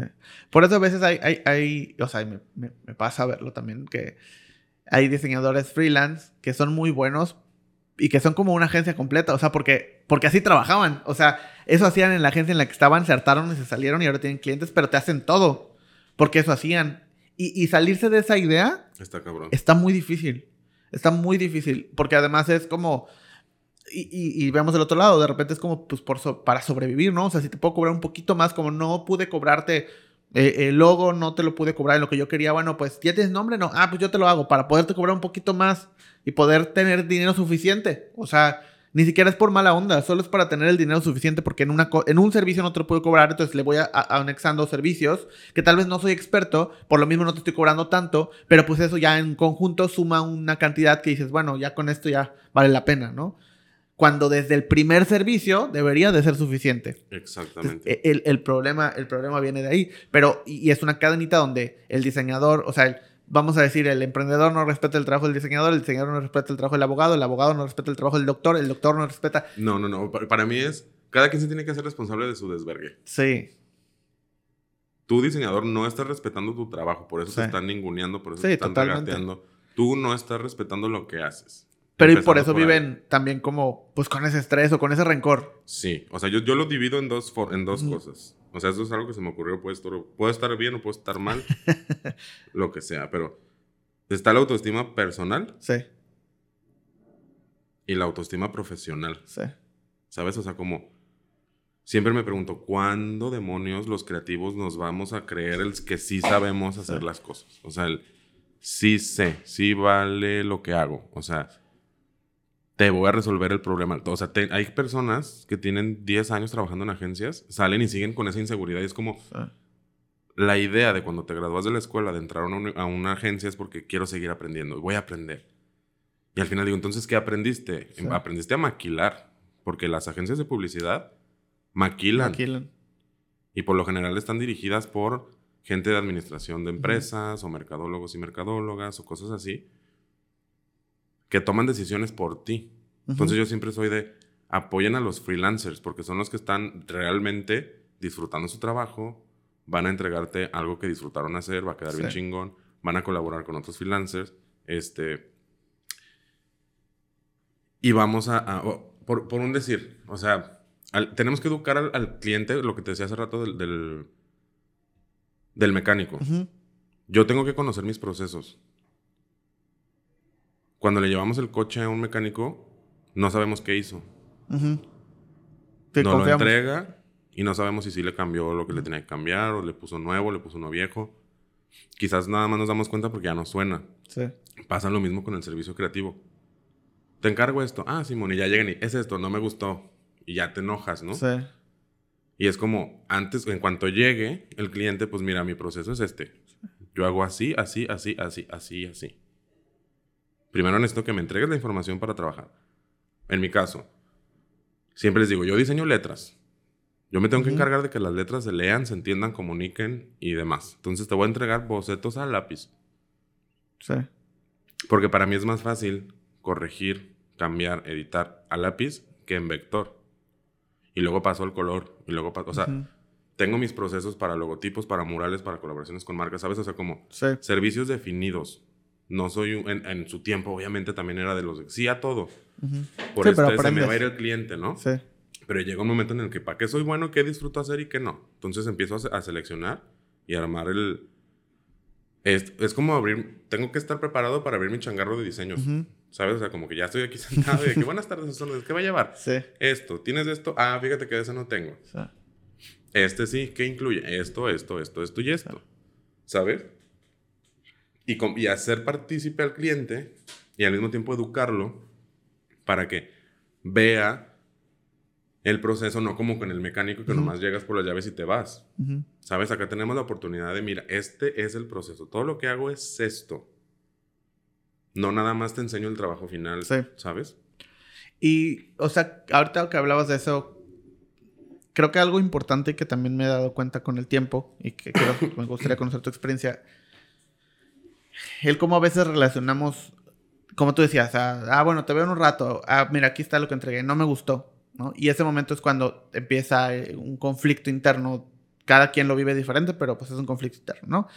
Por eso a veces hay, hay, hay o sea, me, me, me pasa verlo también, que hay diseñadores freelance que son muy buenos, y que son como una agencia completa, o sea, porque, porque así trabajaban, o sea, eso hacían en la agencia en la que estaban, se hartaron y se salieron y ahora tienen clientes, pero te hacen todo, porque eso hacían. Y, salirse de esa idea está cabrón. Está muy difícil. Está muy difícil, porque además es como... Y, vemos el otro lado, de repente es como pues por para sobrevivir, ¿no? O sea, si te puedo cobrar un poquito más, como no pude cobrarte eh, el logo, no te lo pude cobrar en lo que yo quería, bueno, pues ya tienes nombre, no, ah, pues yo te lo hago para poderte cobrar un poquito más y poder tener dinero suficiente. O sea, ni siquiera es por mala onda, solo es para tener el dinero suficiente porque en, una en un servicio no te lo puedo cobrar, entonces le voy a, anexando servicios que tal vez no soy experto, por lo mismo no te estoy cobrando tanto, pero pues eso ya en conjunto suma una cantidad que dices, bueno, ya con esto ya vale la pena, ¿no? Cuando desde el primer servicio debería de ser suficiente. Exactamente. el, el, problema, el problema viene de ahí, pero y, y es una cadenita donde el diseñador, o sea, el vamos a decir, el emprendedor no respeta el trabajo del diseñador, el diseñador no respeta el trabajo del abogado, el abogado no respeta el trabajo del doctor, el doctor no respeta... No, no, no. Para mí es, cada quien se tiene que hacer responsable de su desvergue. Sí. Tu diseñador no está respetando tu trabajo, por eso te están ninguneando, por eso te están regateando. Tú no estás respetando lo que haces. Pero y por eso viven también como, pues con ese estrés o con ese rencor. Sí, o sea, yo, yo lo divido en dos, en dos cosas. O sea, eso es algo que se me ocurrió, puede estar, puede estar bien o puede estar mal, lo que sea, pero está la autoestima personal. Sí. Y la autoestima profesional. Sí. ¿Sabes? O sea, como siempre me pregunto, ¿cuándo demonios los creativos nos vamos a creer el que sí sabemos hacer las cosas? O sea, el sí sé, sí vale lo que hago. O sea, te voy a resolver el problema. O sea, hay personas que tienen 10 años trabajando en agencias, salen y siguen con esa inseguridad. Y es como la idea de cuando te gradúas de la escuela de entrar a una, agencia es porque quiero seguir aprendiendo, voy a aprender. Y al final digo, entonces, ¿qué aprendiste? Aprendiste a maquilar, porque las agencias de publicidad maquilan. Maquilan. Y por lo general están dirigidas por gente de administración de empresas o mercadólogos y mercadólogas o cosas así que toman decisiones por ti. Entonces yo siempre soy de apoyen a los freelancers porque son los que están realmente disfrutando su trabajo, van a entregarte algo que disfrutaron hacer, va a quedar bien chingón, van a colaborar con otros freelancers, este y vamos a, por, un decir, o sea, tenemos que educar al, cliente, lo que te decía hace rato del, del, mecánico. Yo tengo que conocer mis procesos. Cuando le llevamos el coche a un mecánico, no sabemos qué hizo. Uh lo entrega y no sabemos si sí le cambió lo que le tenía que cambiar, o le puso nuevo, le puso uno viejo. Quizás nada más nos damos cuenta porque ya no suena. Sí. Pasa lo mismo con el servicio creativo. Te encargo esto. Ah, Simón, y ya llegan y es esto, no me gustó. Y ya te enojas, ¿no? Sí. Y es como, antes, en cuanto llegue el cliente, pues mira, mi proceso es este. Yo hago así, así, así, así, así, así. Primero necesito que me entregues la información para trabajar. En mi caso, siempre les digo, yo diseño letras. Yo me tengo que encargar de que las letras se lean, se entiendan, comuniquen y demás. Entonces te voy a entregar bocetos a lápiz. Sí. Porque para mí es más fácil corregir, cambiar, editar a lápiz que en vector. Y luego paso el color. Y luego paso. O sea, tengo mis procesos para logotipos, para murales, para colaboraciones con marcas, ¿sabes? O sea, como servicios definidos. No soy en, en, su tiempo, obviamente también era de los sí a todo. Por eso se me va a ir el cliente, ¿no? Sí. Pero llega un momento en el que para qué soy bueno, qué disfruto hacer y qué no. Entonces empiezo a, seleccionar y armar el. Es, es, como abrir. Tengo que estar preparado para abrir mi changarro de diseños. ¿Sabes? O sea, como que ya estoy aquí sentado y de que buenas tardes, ¿qué va a llevar? Sí. Esto, ¿tienes esto? Ah, fíjate que de ese no tengo. Sí. Este sí, ¿qué incluye? Esto, esto, esto, esto y esto. ¿Sabes? Y, hacer partícipe al cliente y al mismo tiempo educarlo para que vea el proceso, no como con el mecánico que nomás llegas por las llaves y te vas. ¿Sabes? Acá tenemos la oportunidad de, mira, este es el proceso. Todo lo que hago es esto. No nada más te enseño el trabajo final, ¿sabes? Y, o sea, ahorita que hablabas de eso, creo que algo importante que también me he dado cuenta con el tiempo y que me gustaría conocer tu experiencia el cómo a veces relacionamos, como tú decías, ah, bueno, te veo en un rato, ah, mira, aquí está lo que entregué, no me gustó, ¿no? Y ese momento es cuando empieza eh, un conflicto interno, cada quien lo vive diferente, pero pues es un conflicto interno, ¿no?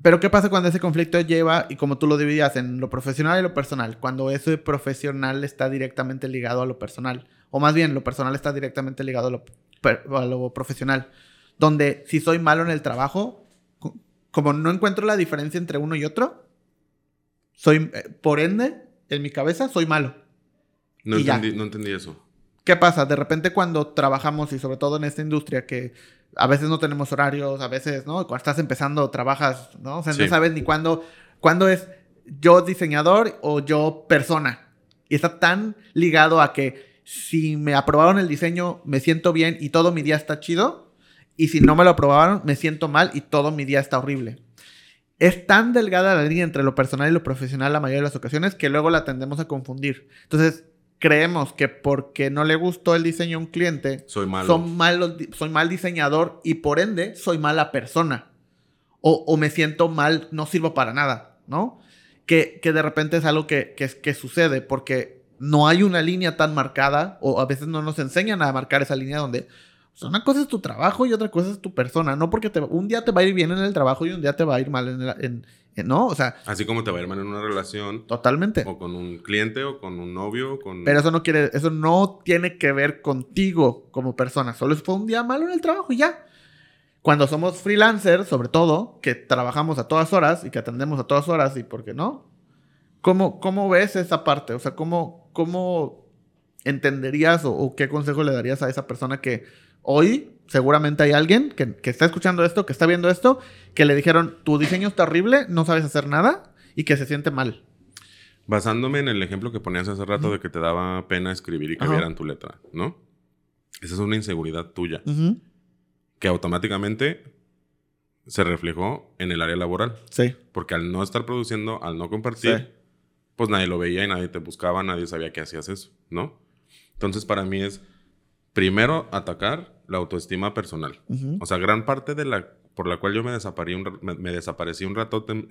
Pero ¿qué pasa cuando ese conflicto lleva, y como tú lo dividías en lo profesional y lo personal, cuando ese profesional está directamente ligado a lo personal, o más bien lo personal está directamente ligado a lo profesional, donde si soy malo en el trabajo, como no encuentro la diferencia entre uno y otro, soy, eh, por ende, en mi cabeza, soy malo. No entendí, no entendí eso. ¿Qué pasa? De repente cuando trabajamos y sobre todo en esta industria que a veces no tenemos horarios, a veces, ¿no? Cuando estás empezando trabajas, ¿no? O sea, no sabes ni cuándo, cuándo es yo diseñador o yo persona. Y está tan ligado a que si me aprobaron el diseño, me siento bien y todo mi día está chido. Y si no me lo aprobaron, me siento mal y todo mi día está horrible. Es tan delgada la línea entre lo personal y lo profesional la mayoría de las ocasiones que luego la tendemos a confundir. Entonces, creemos que porque no le gustó el diseño a un cliente, soy malo. Son soy mal diseñador y por ende soy mala persona. O, me siento mal, no sirvo para nada, ¿no? Que, que de repente es algo que, que, sucede porque no hay una línea tan marcada o a veces no nos enseñan a marcar esa línea donde una cosa es tu trabajo y otra cosa es tu persona, no porque te, un día te va a ir bien en el trabajo y un día te va a ir mal en, en, ¿no? O sea... Así como te va a ir mal en una relación. Totalmente. O con un cliente o con un novio. Con... Pero eso no quiere, eso no tiene que ver contigo como persona. Solo fue un día malo en el trabajo y ya. Cuando somos freelancers, sobre todo, que trabajamos a todas horas y que atendemos a todas horas y por qué no, ¿cómo, cómo ves esa parte? O sea, ¿cómo, cómo entenderías o qué consejo le darías a esa persona que hoy seguramente hay alguien que, está escuchando esto, que está viendo esto, que le dijeron, tu diseño está horrible, no sabes hacer nada y que se siente mal. Basándome en el ejemplo que ponías hace rato de que te daba pena escribir y que vieran tu letra, ¿no? Esa es una inseguridad tuya. Que automáticamente se reflejó en el área laboral. Sí. Porque al no estar produciendo, al no compartir, pues nadie lo veía y nadie te buscaba, nadie sabía que hacías eso, ¿no? Entonces para mí es primero atacar la autoestima personal. O sea, gran parte de la por la cual yo me, desaparecí un, me, desaparecí un rato en,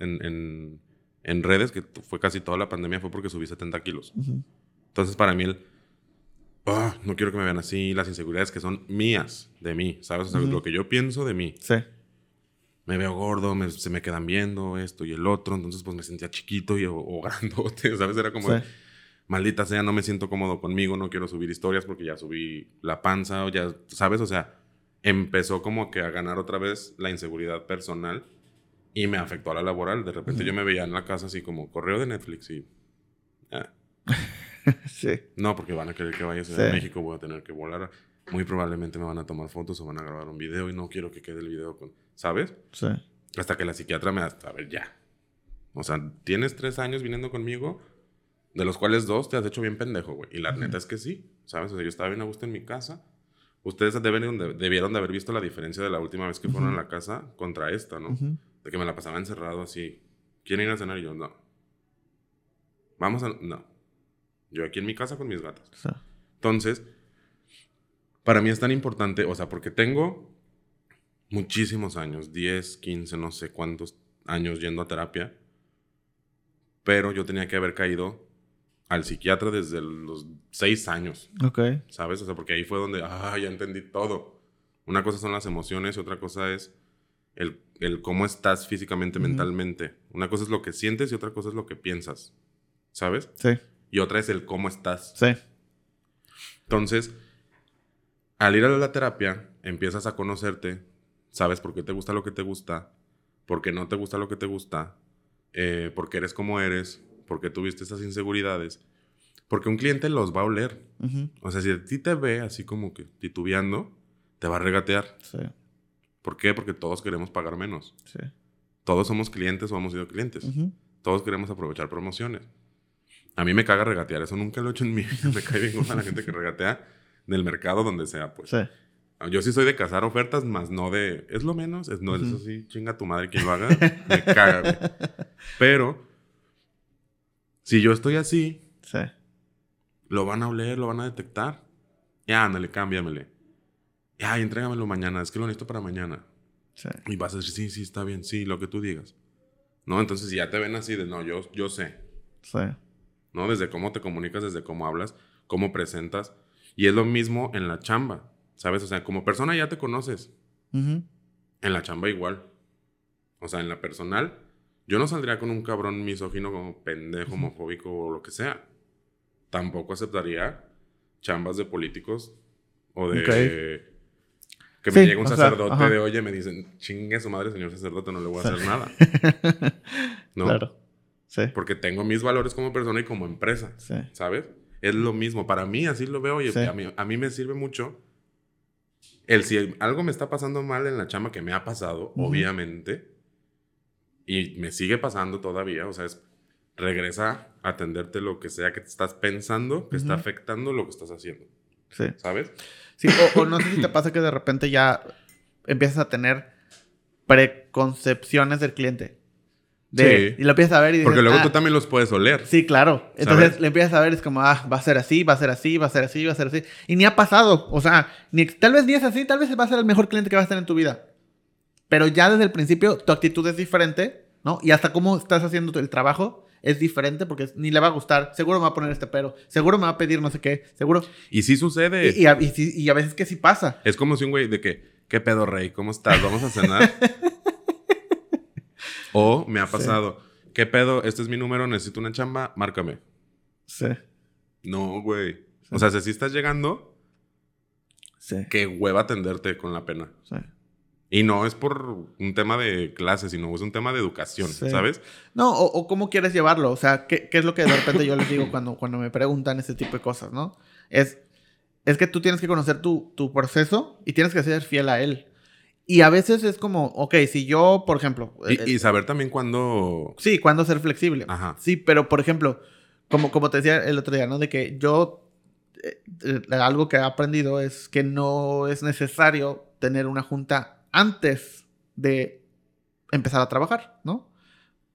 en, redes, que fue casi toda la pandemia, fue porque subí 70 kilos. Entonces, para mí, el, ah, no quiero que me vean así, las inseguridades que son mías, de mí, ¿sabes? O sea, lo que yo pienso de mí. Sí. Me veo gordo, se me quedan viendo esto y el otro, entonces pues me sentía chiquito y, o, grandote, ¿sabes? Era como maldita sea, no me siento cómodo conmigo, no quiero subir historias porque ya subí la panza o ya, ¿sabes? O sea, empezó como que a ganar otra vez la inseguridad personal y me afectó a la laboral. De repente yo me veía en la casa así como correo de Netflix y... Ah. sí. No, porque van a querer que vaya a México, voy a tener que volar. Muy probablemente me van a tomar fotos o van a grabar un video y no quiero que quede el video con... ¿Sabes? Sí. Hasta que la psiquiatra me da, a ver, ya. O sea, tienes tres años viniendo conmigo de los cuales dos te has hecho bien pendejo, güey. Y la neta es que sí, ¿sabes? O sea, yo estaba bien a gusto en mi casa. Ustedes debieron de, debieron de haber visto la diferencia de la última vez que fueron a la casa contra esta, ¿no? De que me la pasaba encerrado así. ¿Quieren ir a cenar? Y yo, no. Vamos a... No. Yo aquí en mi casa con mis gatos. Entonces, para mí es tan importante, o sea, porque tengo muchísimos años, 10, 15, no sé cuántos años yendo a terapia, pero yo tenía que haber caído al psiquiatra desde los seis años. Ok. ¿Sabes? O sea, porque ahí fue donde, ah, ya entendí todo. Una cosa son las emociones y otra cosa es el, el cómo estás físicamente, mentalmente. Una cosa es lo que sientes y otra cosa es lo que piensas. ¿Sabes? Sí. Y otra es el cómo estás. Sí. Entonces, al ir a la terapia, empiezas a conocerte, sabes por qué te gusta lo que te gusta, por qué no te gusta lo que te gusta, eh, por qué eres como eres, porque tuviste esas inseguridades, porque un cliente los va a oler. O sea, si a ti te ve así como que titubeando, te va a regatear. Sí. ¿Por qué? Porque todos queremos pagar menos. Sí. Todos somos clientes o hemos sido clientes. Todos queremos aprovechar promociones. A mí me caga regatear, eso nunca lo he hecho en mi vida. Me cae bien con la gente que regatea del mercado donde sea, pues. Sí. Yo sí soy de cazar ofertas, más no de. Es lo menos, es no, eso sí, chinga tu madre quien lo haga. me caga, güey. Pero si yo estoy así, sí. lo van a oler, lo van a detectar. Ya, ándale, cámbiamele. Ya, entrégamelo mañana, es que lo necesito para mañana. Sí. Y vas a decir, sí, sí, está bien, sí, lo que tú digas. ¿No? Entonces, ya te ven así de, no, yo, yo sé. Sí. ¿No? Desde cómo te comunicas, desde cómo hablas, cómo presentas. Y es lo mismo en la chamba, ¿sabes? O sea, como persona ya te conoces. En la chamba igual. O sea, en la personal yo no saldría con un cabrón misógino como pendejo, homofóbico o lo que sea. Tampoco aceptaría chambas de políticos o de... Que me llegue un sacerdote de, oye, me dicen, chingue su madre, señor sacerdote, no le voy a hacer nada. ¿No? Claro. Sí. Porque tengo mis valores como persona y como empresa. Sí. ¿Sabes? Es lo mismo. Para mí, así lo veo. Y a, mí, a mí me sirve mucho el si algo me está pasando mal en la chama que me ha pasado, obviamente, y me sigue pasando todavía, o sea, es regresa a atenderte lo que sea que te estás pensando, que está afectando lo que estás haciendo. Sí. ¿Sabes? Sí, o, no sé si te pasa que de repente ya empiezas a tener preconcepciones del cliente. sí. Y lo empiezas a ver y dices, Porque luego ah, tú también los puedes oler. Sí, claro. Entonces le empiezas a ver, es como, ah, va a ser así, va a ser así, va a ser así, va a ser así. Y ni ha pasado. O sea, ni, tal vez ni es así, tal vez va a ser el mejor cliente que vas a tener en tu vida. Pero ya desde el principio tu actitud es diferente, ¿no? Y hasta cómo estás haciendo el trabajo es diferente porque ni le va a gustar. Seguro me va a poner este pero. Seguro me va a pedir no sé qué. Seguro. Y sí sucede. Y, a, y, a, veces que sí pasa. Es como si un güey de que, ¿qué pedo, rey? ¿Cómo estás? ¿Vamos a cenar? o me ha pasado, ¿qué pedo? Este es mi número, necesito una chamba, márcame. Sí. No, güey. O sea, si sí estás llegando, sí. qué hueva atenderte con la pena. Sí. Y no es por un tema de clase, sino es un tema de educación, ¿sabes? No, o, cómo quieres llevarlo. O sea, ¿qué, ¿qué, es lo que de repente yo les digo cuando, cuando me preguntan ese tipo de cosas, ¿no? Es, es que tú tienes que conocer tu, tu proceso y tienes que ser fiel a él. Y a veces es como, ok, si yo, por ejemplo... Y, eh, saber también cuándo... Sí, cuándo ser flexible. Ajá. Sí, pero por ejemplo, como, como te decía el otro día, ¿no? De que yo... Eh, eh, algo que he aprendido es que no es necesario tener una junta antes de empezar a trabajar, ¿no?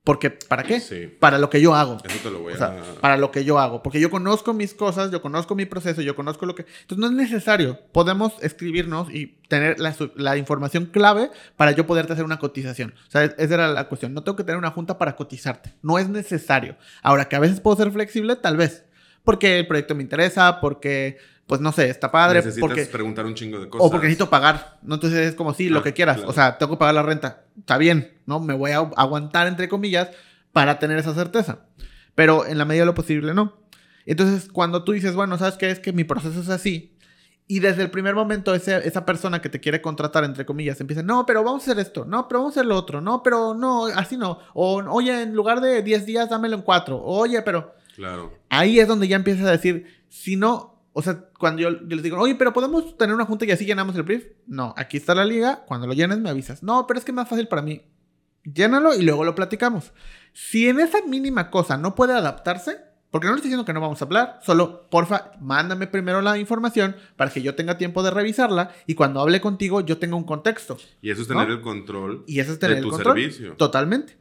Porque, ¿para qué? Sí. Para lo que yo hago. Eso te lo voy o sea, Para lo que yo hago. Porque yo conozco mis cosas, yo conozco mi proceso, yo conozco lo que... Entonces no es necesario. Podemos escribirnos y tener la, la información clave para yo poderte hacer una cotización. O sea, esa era la cuestión. No tengo que tener una junta para cotizarte. No es necesario. Ahora, que a veces puedo ser flexible, tal vez. Porque el proyecto me interesa, porque pues no sé, está padre. Necesitas porque, preguntar un chingo de cosas. O porque necesito pagar, ¿no? Entonces es como, sí, lo que quieras. claro. O sea, tengo que pagar la renta. Está bien, ¿no? Me voy a aguantar, entre comillas, para tener esa certeza. Pero en la medida de lo posible, no. Entonces, cuando tú dices, bueno, ¿sabes qué? Es que mi proceso es así. Y desde el primer momento ese- esa persona que te quiere contratar, entre comillas, empieza, no, pero vamos a hacer esto, no, pero vamos a hacer lo otro, no, pero no, así no. O, oye, en lugar de 10 días, dámelo en 4. Oye, pero Claro. ahí es donde ya empiezas a decir, si no, o sea, cuando yo, yo, les digo, oye, pero podemos tener una junta y así llenamos el brief. No, aquí está la liga, cuando lo llenes me avisas. No, pero es que es más fácil para mí. Llénalo y luego lo platicamos. Si en esa mínima cosa no puede adaptarse, porque no le estoy diciendo que no vamos a hablar, solo, porfa, mándame primero la información para que yo tenga tiempo de revisarla y cuando hable contigo yo tenga un contexto. Y eso es tener ¿No? el control Y eso es tener de el tu control. servicio. Totalmente.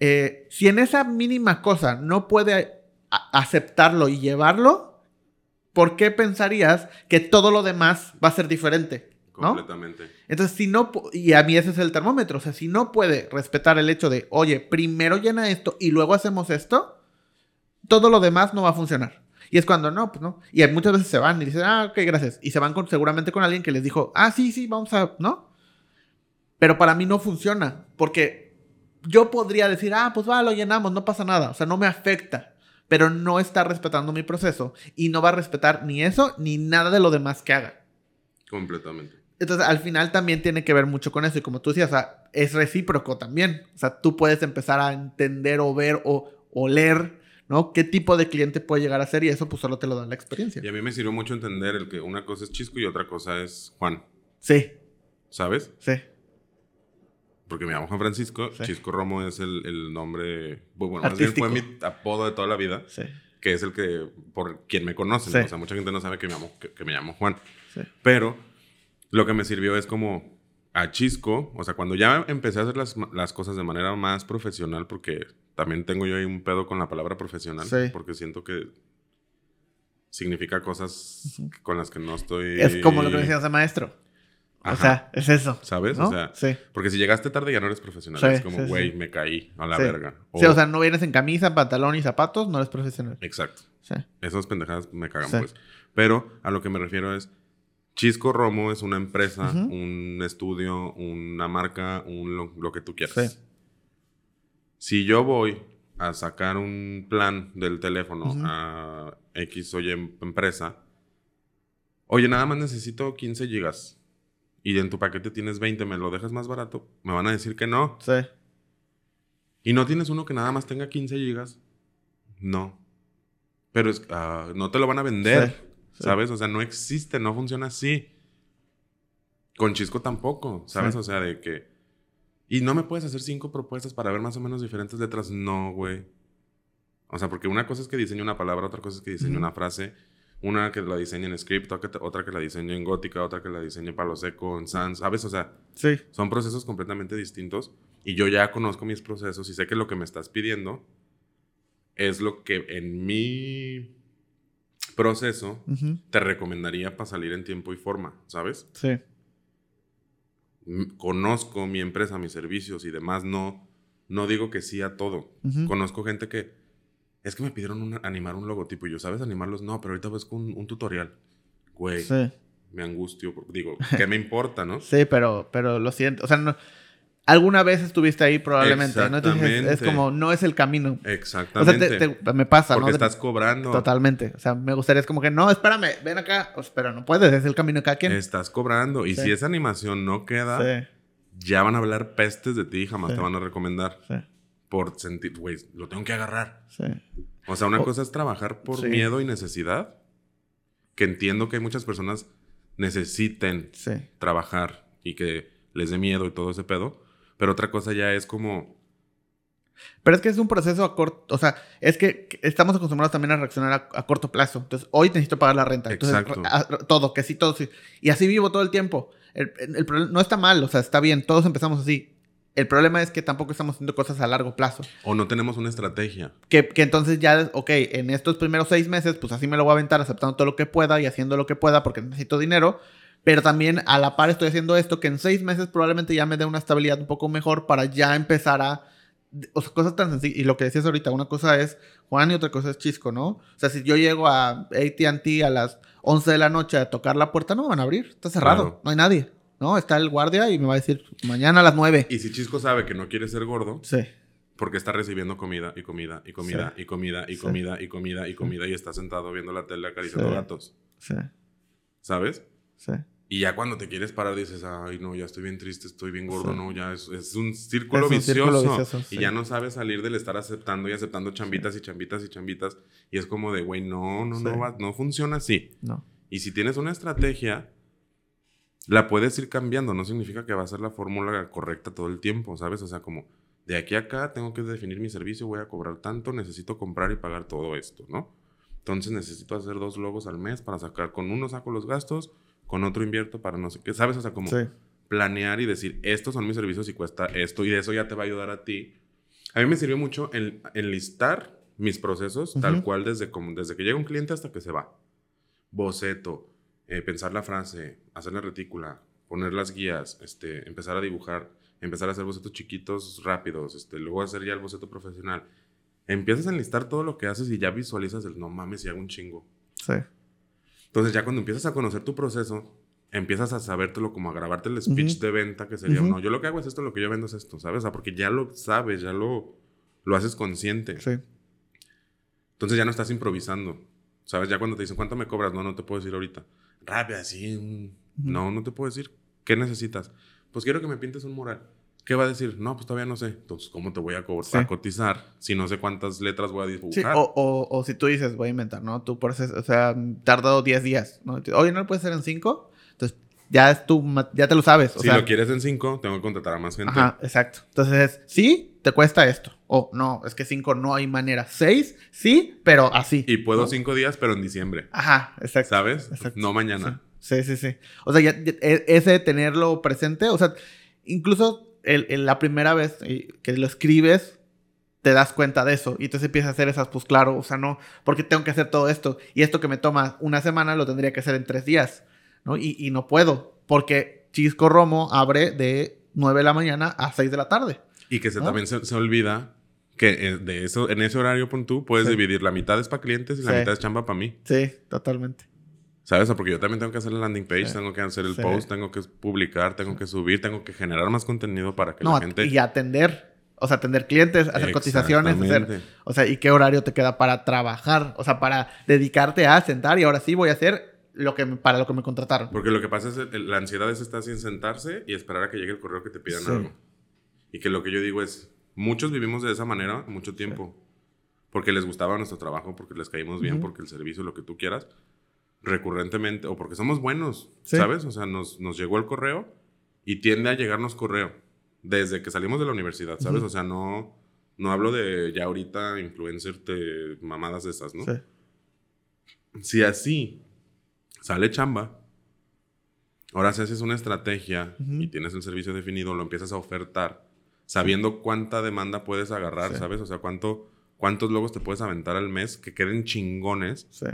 Eh, si en esa mínima cosa no puede aceptarlo y llevarlo, ¿por qué pensarías que todo lo demás va a ser diferente? ¿No? Completamente. Entonces, si no, y a mí ese es el termómetro, o sea, si no puede respetar el hecho de, oye, primero llena esto y luego hacemos esto, todo lo demás no va a funcionar. Y es cuando no, pues no. Y muchas veces se van y dicen, ah, ok, gracias. Y se van con, seguramente con alguien que les dijo, ah, sí, sí, vamos a, ¿no? Pero para mí no funciona, porque yo podría decir, ah, pues va, lo llenamos, no pasa nada. O sea, no me afecta. Pero no está respetando mi proceso y no va a respetar ni eso ni nada de lo demás que haga. Completamente. Entonces, al final también tiene que ver mucho con eso. Y como tú decías, o sea, es recíproco también. O sea, tú puedes empezar a entender o ver o, o leer, ¿no? ¿Qué tipo de cliente puede llegar a ser? Y eso pues solo te lo da la experiencia. Y a mí me sirvió mucho entender el que una cosa es Chisco y otra cosa es Juan. Sí, ¿Sabes? sí, Porque me llamo Juan Francisco. Sí. Chisco Romo es el, el nombre. Bueno, más bien fue mi apodo de toda la vida. sí, Que es el que. Por quien me conoce. Sí. O sea, mucha gente no sabe que me llamo, que, que me llamo Juan. Pero lo que me sirvió es como a Chisco, o sea, cuando ya empecé a hacer las, las cosas de manera más profesional, porque también tengo yo ahí un pedo con la palabra profesional, porque siento que significa cosas con las que no estoy... Es como lo que decías de maestro. O Ajá. sea, es eso. ¿Sabes? ¿no? O sea, sí. porque si llegaste tarde ya no eres profesional. Sí, es como, güey, sí. me caí a la verga. Sí, o sea, no vienes en camisa, pantalón y zapatos, no eres profesional. Exacto. Sí. Esas pendejadas me cagan, Sí. pues. Pero a lo que me refiero es, Chisco Romo es una empresa, un estudio, una marca, un lo, lo que tú quieras. Sí. Si yo voy a sacar un plan del teléfono a X o Y em- empresa, oye, nada más necesito 15 gigas y en tu paquete tienes 20, ¿me lo dejas más barato? Me van a decir que no. Sí. ¿Y no tienes uno que nada más tenga 15 gigas? No. Pero es, ah, no te lo van a vender, ¿sabes? O sea, no existe, no funciona así. Con Chisco tampoco, ¿sabes? O sea, de que... Y no me puedes hacer cinco propuestas para ver más o menos diferentes letras. No, güey. O sea, porque una cosa es que diseñe una palabra, otra cosa es que diseñe una frase. Una que la diseñe en script, otra que la diseñe en gótica, otra que la diseñe en palo seco, en sans, ¿sabes? O sea, sí. son procesos completamente distintos. Y yo ya conozco mis procesos y sé que lo que me estás pidiendo es lo que en mi proceso te recomendaría para salir en tiempo y forma, ¿sabes? Sí conozco mi empresa, mis servicios y demás, no, no digo que sí a todo. Conozco gente que es que me pidieron animar un logotipo y yo, ¿sabes animarlos? No, pero ahorita ves con un, tutorial. Güey, me angustio. Digo, ¿qué me importa, no? Sí, pero, pero lo siento. O sea, no, alguna vez estuviste ahí probablemente. ¿no? es como, no es el camino. Exactamente. O sea, me pasa, Porque estás cobrando. Totalmente. O sea, me gustaría, es como que, no, espérame, ven acá. Pues, pero no puedes, es el camino de cada quien. Estás cobrando. Y si esa animación no queda, ya van a hablar pestes de ti y jamás te van a recomendar. Por sentir, güey, lo tengo que agarrar. O sea, una cosa es trabajar por miedo y necesidad. Que entiendo que hay muchas personas necesiten trabajar y que les dé miedo y todo ese pedo. Pero otra cosa ya es como... Pero es que es un proceso a corto, o sea, es que estamos acostumbrados también a reaccionar a, corto plazo. Entonces, hoy necesito pagar la renta. Entonces, Exacto. todo, que sí, todo sí. Y así vivo todo el tiempo. El, no está mal, o sea, está bien, todos empezamos así. El problema es que tampoco estamos haciendo cosas a largo plazo. O no tenemos una estrategia. Que, que, entonces ya, ok, en estos primeros seis meses, pues así me lo voy a aventar aceptando todo lo que pueda y haciendo lo que pueda porque necesito dinero. Pero también a la par estoy haciendo esto que en seis meses probablemente ya me dé una estabilidad un poco mejor para ya empezar a... O sea, cosas tan sencillas. Y lo que decías ahorita, una cosa es Juan y otra cosa es Chisco, ¿no? O sea, si yo llego a ATT a las 11 de la noche a tocar la puerta, no me van a abrir. Está cerrado. No hay nadie. ¿No? Está el guardia y me va a decir mañana a las 9. Y si Chisco sabe que no quiere ser gordo. Sí. Porque está recibiendo comida y comida y comida y comida y comida y comida y comida y está sentado viendo la tele acariciando gatos. Sí. ¿Sabes? Sí. Y ya cuando te quieres parar dices, ay, no, ya estoy bien triste, estoy bien gordo, no, ya es, un círculo vicioso. y ya no sabes salir del estar aceptando y aceptando chambitas y chambitas y chambitas. Y es como de, güey, no, no, no, va, no funciona así. No. Y si tienes una estrategia, la puedes ir cambiando. No significa que va a ser la fórmula correcta todo el tiempo, ¿sabes? O sea, como de aquí a acá tengo que definir mi servicio, voy a cobrar tanto, necesito comprar y pagar todo esto, ¿no? Entonces necesito hacer dos logos al mes para sacar, con uno saco los gastos con otro invierto para no sé qué, ¿sabes? O sea, como planear y decir, estos son mis servicios y cuesta esto y de eso ya te va a ayudar a ti. A mí me sirvió mucho el enlistar mis procesos tal cual desde, como, desde que llega un cliente hasta que se va. Boceto, eh, pensar la frase, hacer la retícula, poner las guías, este, empezar a dibujar, empezar a hacer bocetos chiquitos rápidos, este, luego hacer ya el boceto profesional. Empiezas a enlistar todo lo que haces y ya visualizas el no mames y hago un chingo. Sí. Entonces ya cuando empiezas a conocer tu proceso, empiezas a sabértelo como a grabarte el speech de venta que sería, no, yo lo que hago es esto, lo que yo vendo es esto, ¿sabes? O sea, porque ya lo sabes, ya lo, lo haces consciente. Sí. Entonces ya no estás improvisando, ¿sabes? Ya cuando te dicen, ¿cuánto me cobras? No, no te puedo decir ahorita. Rápida, así. No, no te puedo decir. ¿Qué necesitas? Pues quiero que me pintes un mural. ¿Qué va a decir? No, pues todavía no sé. Entonces, ¿cómo te voy a, cotizar si no sé cuántas letras voy a dibujar? Sí, o, o, si tú dices, voy a inventar, ¿no? Tú por o sea, tardado 10 días, ¿no? Oye, ¿no lo puedes hacer en 5? Ya es tu, ya te lo sabes. O si lo quieres en 5, tengo que contratar a más gente. Ajá, exacto. Entonces, sí, te cuesta esto. O no, es que 5 no hay manera. 6, sí, pero así. Y puedo 5 días, pero en diciembre. Ajá, exacto. ¿Sabes? Exacto. No mañana. Sí, sí, sí. O sea, ya, e, ese tenerlo presente, o sea, incluso el, la primera vez que lo escribes, te das cuenta de eso y entonces empiezas a hacer esas, pues claro, o sea, no, porque tengo que hacer todo esto y esto que me toma una semana lo tendría que hacer en tres días, ¿no? Y, no puedo, porque Chisco Romo abre de 9 de la mañana a 6 de la tarde. Y que se, también se, olvida que eh, de eso, en ese horario, tú puedes dividir la mitad es para clientes y la mitad es chamba para mí. Sí, totalmente. ¿Sabes? Porque yo también tengo que hacer la landing page, tengo que hacer el post, tengo que publicar, tengo que subir, tengo que generar más contenido para que la gente... Y atender. O sea, atender clientes, hacer cotizaciones, hacer... O sea, ¿y qué horario te queda para trabajar? O sea, para dedicarte a sentar y ahora sí voy a hacer lo que para lo que me contrataron. Porque lo que pasa es que la ansiedad es estar sin sentarse y esperar a que llegue el correo que te pidan algo. Y que lo que yo digo es, muchos vivimos de esa manera mucho tiempo. Porque les gustaba nuestro trabajo, porque les caímos bien, porque el servicio, lo que tú quieras, recurrentemente, o porque somos buenos, ¿sabes? O sea, nos, nos llegó el correo y tiende a llegarnos correo desde que salimos de la universidad, ¿sabes? O sea, no, no hablo de ya ahorita influencer de mamadas de esas, ¿no? Sí. Si así sale chamba, ahora si haces una estrategia y tienes el servicio definido, lo empiezas a ofertar, sabiendo cuánta demanda puedes agarrar, ¿sabes? O sea, cuánto, cuántos logos te puedes aventar al mes que queden chingones. Sí.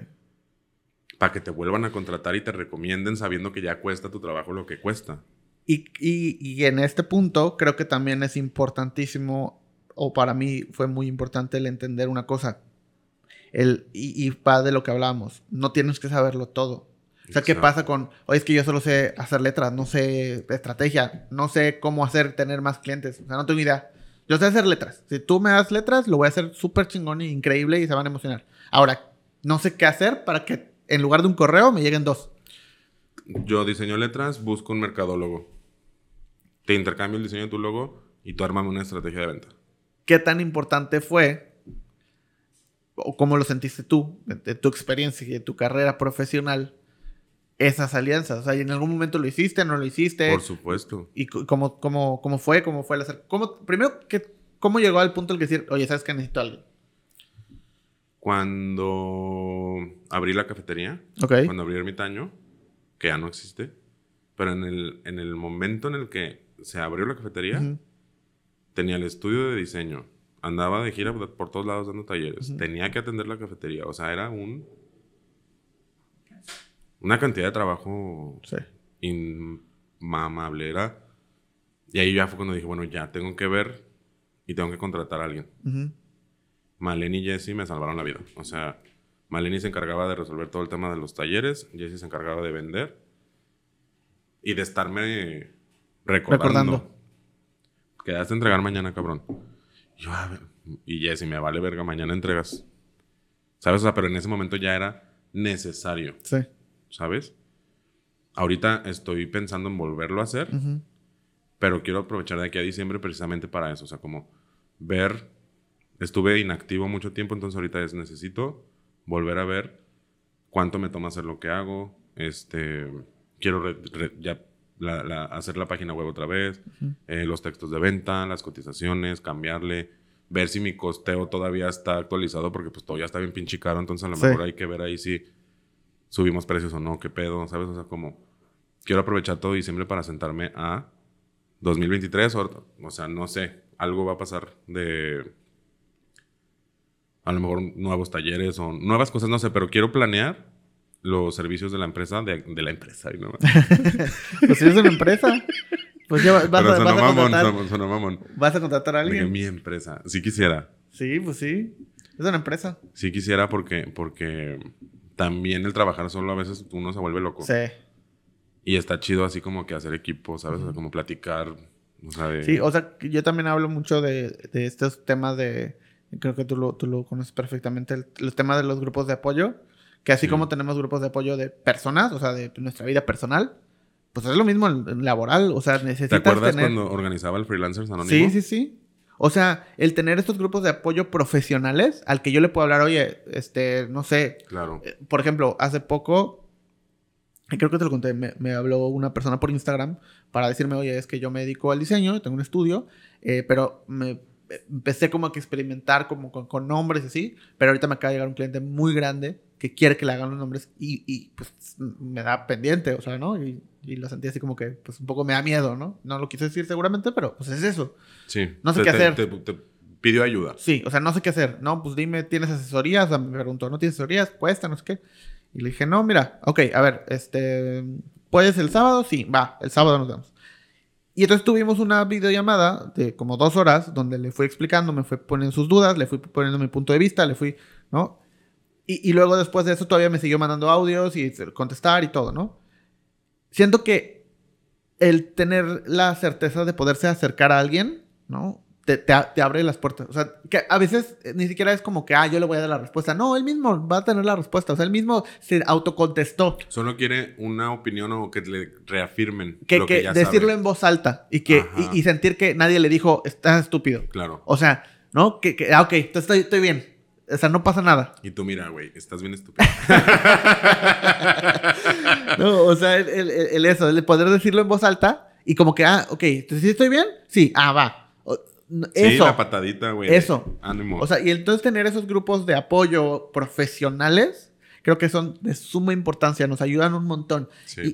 Para que te vuelvan a contratar y te recomienden sabiendo que ya cuesta tu trabajo lo que cuesta. Y, y, en este punto creo que también es importantísimo, o para mí fue muy importante el entender una cosa. El, y, y va de lo que hablamos. No tienes que saberlo todo. O sea, ¿qué pasa con, oye, es que yo solo sé hacer letras, no sé estrategia, no sé cómo hacer tener más clientes, o sea, no tengo idea. Yo sé hacer letras. Si tú me das letras, lo voy a hacer súper chingón y increíble y se van a emocionar. Ahora, no sé qué hacer para que en lugar de un correo me lleguen dos. Yo diseño letras, busco un mercadólogo. Te intercambio el diseño de tu logo y tú armame una estrategia de venta. ¿Qué tan importante fue o cómo lo sentiste tú, de, tu experiencia y de tu carrera profesional, esas alianzas? O sea, ¿en algún momento lo hiciste, no lo hiciste? Por supuesto. ¿Y cómo, cómo, cómo fue? ¿Cómo fue el hacer? ¿Cómo, primero, ¿qué, ¿cómo llegó al punto el que decir, oye, ¿sabes que necesito algo? Cuando abrí la cafetería, cuando abrí ermitaño, que ya no existe, pero en el, en el momento en el que se abrió la cafetería, tenía el estudio de diseño, andaba de gira por todos lados dando talleres, tenía que atender la cafetería, o sea, era un... Una cantidad de trabajo sí. inmamable, era... Y ahí ya fue cuando dije, bueno, ya tengo que ver y tengo que contratar a alguien. Maleni y Jesse me salvaron la vida. O sea, Maleni se encargaba de resolver todo el tema de los talleres, Jesse se encargaba de vender y de estarme recordando. Quedaste a entregar mañana, cabrón. Y yo, y Jesse, me vale verga, mañana entregas. ¿Sabes? O sea, pero en ese momento ya era necesario. Sí. ¿Sabes? Ahorita estoy pensando en volverlo a hacer, pero quiero aprovechar de aquí a diciembre precisamente para eso. O sea, como ver estuve inactivo mucho tiempo, entonces ahorita es necesito volver a ver cuánto me toma hacer lo que hago. Este, quiero ya hacer la página web otra vez, eh, los textos de venta, las cotizaciones, cambiarle, ver si mi costeo todavía está actualizado, porque pues todavía está bien pinche caro, entonces a lo mejor hay que ver ahí si subimos precios o no, qué pedo, ¿sabes? O sea, como quiero aprovechar todo diciembre para sentarme a 2023, o, o sea, no sé, algo va a pasar de a lo mejor nuevos talleres o nuevas cosas, no sé, pero quiero planear los servicios de la empresa, de, de la empresa. ¿no? pues si es una empresa, pues ya vas, a, vas a contratar. mamón. ¿Vas a contratar a alguien? De mi empresa. Sí quisiera. Sí, pues sí. Es una empresa. Sí quisiera porque, porque también el trabajar solo a veces uno se vuelve loco. Sí. Y está chido así como que hacer equipo, ¿sabes? como platicar. O sea, Sí, o sea, yo también hablo mucho de, de estos temas de creo que tú lo, tú lo conoces perfectamente, el, tema de los grupos de apoyo, que así como tenemos grupos de apoyo de personas, o sea, de nuestra vida personal, pues es lo mismo en, laboral, o sea, necesitas ¿Te acuerdas cuando organizaba el Freelancers Anónimo? Sí, sí, sí. O sea, el tener estos grupos de apoyo profesionales al que yo le puedo hablar, oye, este, no sé. Claro. Eh, por ejemplo, hace poco, creo que te lo conté, me, me, habló una persona por Instagram para decirme, oye, es que yo me dedico al diseño, tengo un estudio, eh, pero me empecé como a experimentar como con, nombres y así, pero ahorita me acaba de llegar un cliente muy grande que quiere que le hagan los nombres y, y pues me da pendiente, o sea, ¿no? Y, y, lo sentí así como que pues un poco me da miedo, ¿no? No lo quise decir seguramente, pero pues es eso. Sí. No sé qué hacer. Te, te, pidió ayuda. Sí, o sea, no sé qué hacer. No, pues dime, ¿tienes asesorías? O sea, me preguntó, ¿no tienes asesorías? Cuesta, no sé qué. Y le dije, no, mira, ok, a ver, este, ¿puedes el sábado? Sí, va, el sábado nos vemos. Y entonces tuvimos una videollamada de como dos horas donde le fui explicando, me fue poniendo sus dudas, le fui poniendo mi punto de vista, le fui, ¿no? Y, y luego después de eso todavía me siguió mandando audios y contestar y todo, ¿no? Siento que el tener la certeza de poderse acercar a alguien, ¿no? te, abre las puertas. O sea, que a veces eh, ni siquiera es como que, ah, yo le voy a dar la respuesta. No, él mismo va a tener la respuesta. O sea, él mismo se autocontestó. Solo quiere una opinión o que le reafirmen. Que, lo que, decirlo en voz alta y, que, y, sentir que nadie le dijo, estás estúpido. Claro. O sea, ¿no? Que, ah, ok, estoy, estoy bien. O sea, no pasa nada. Y tú mira, güey, estás bien estúpido. no, o sea, el, eso, el poder decirlo en voz alta y como que, ah, ok, ¿sí estoy bien? Sí, ah, va sí, la patadita, güey. Eso. Ánimo. O sea, y entonces tener esos grupos de apoyo profesionales, creo que son de suma importancia, nos ayudan un montón.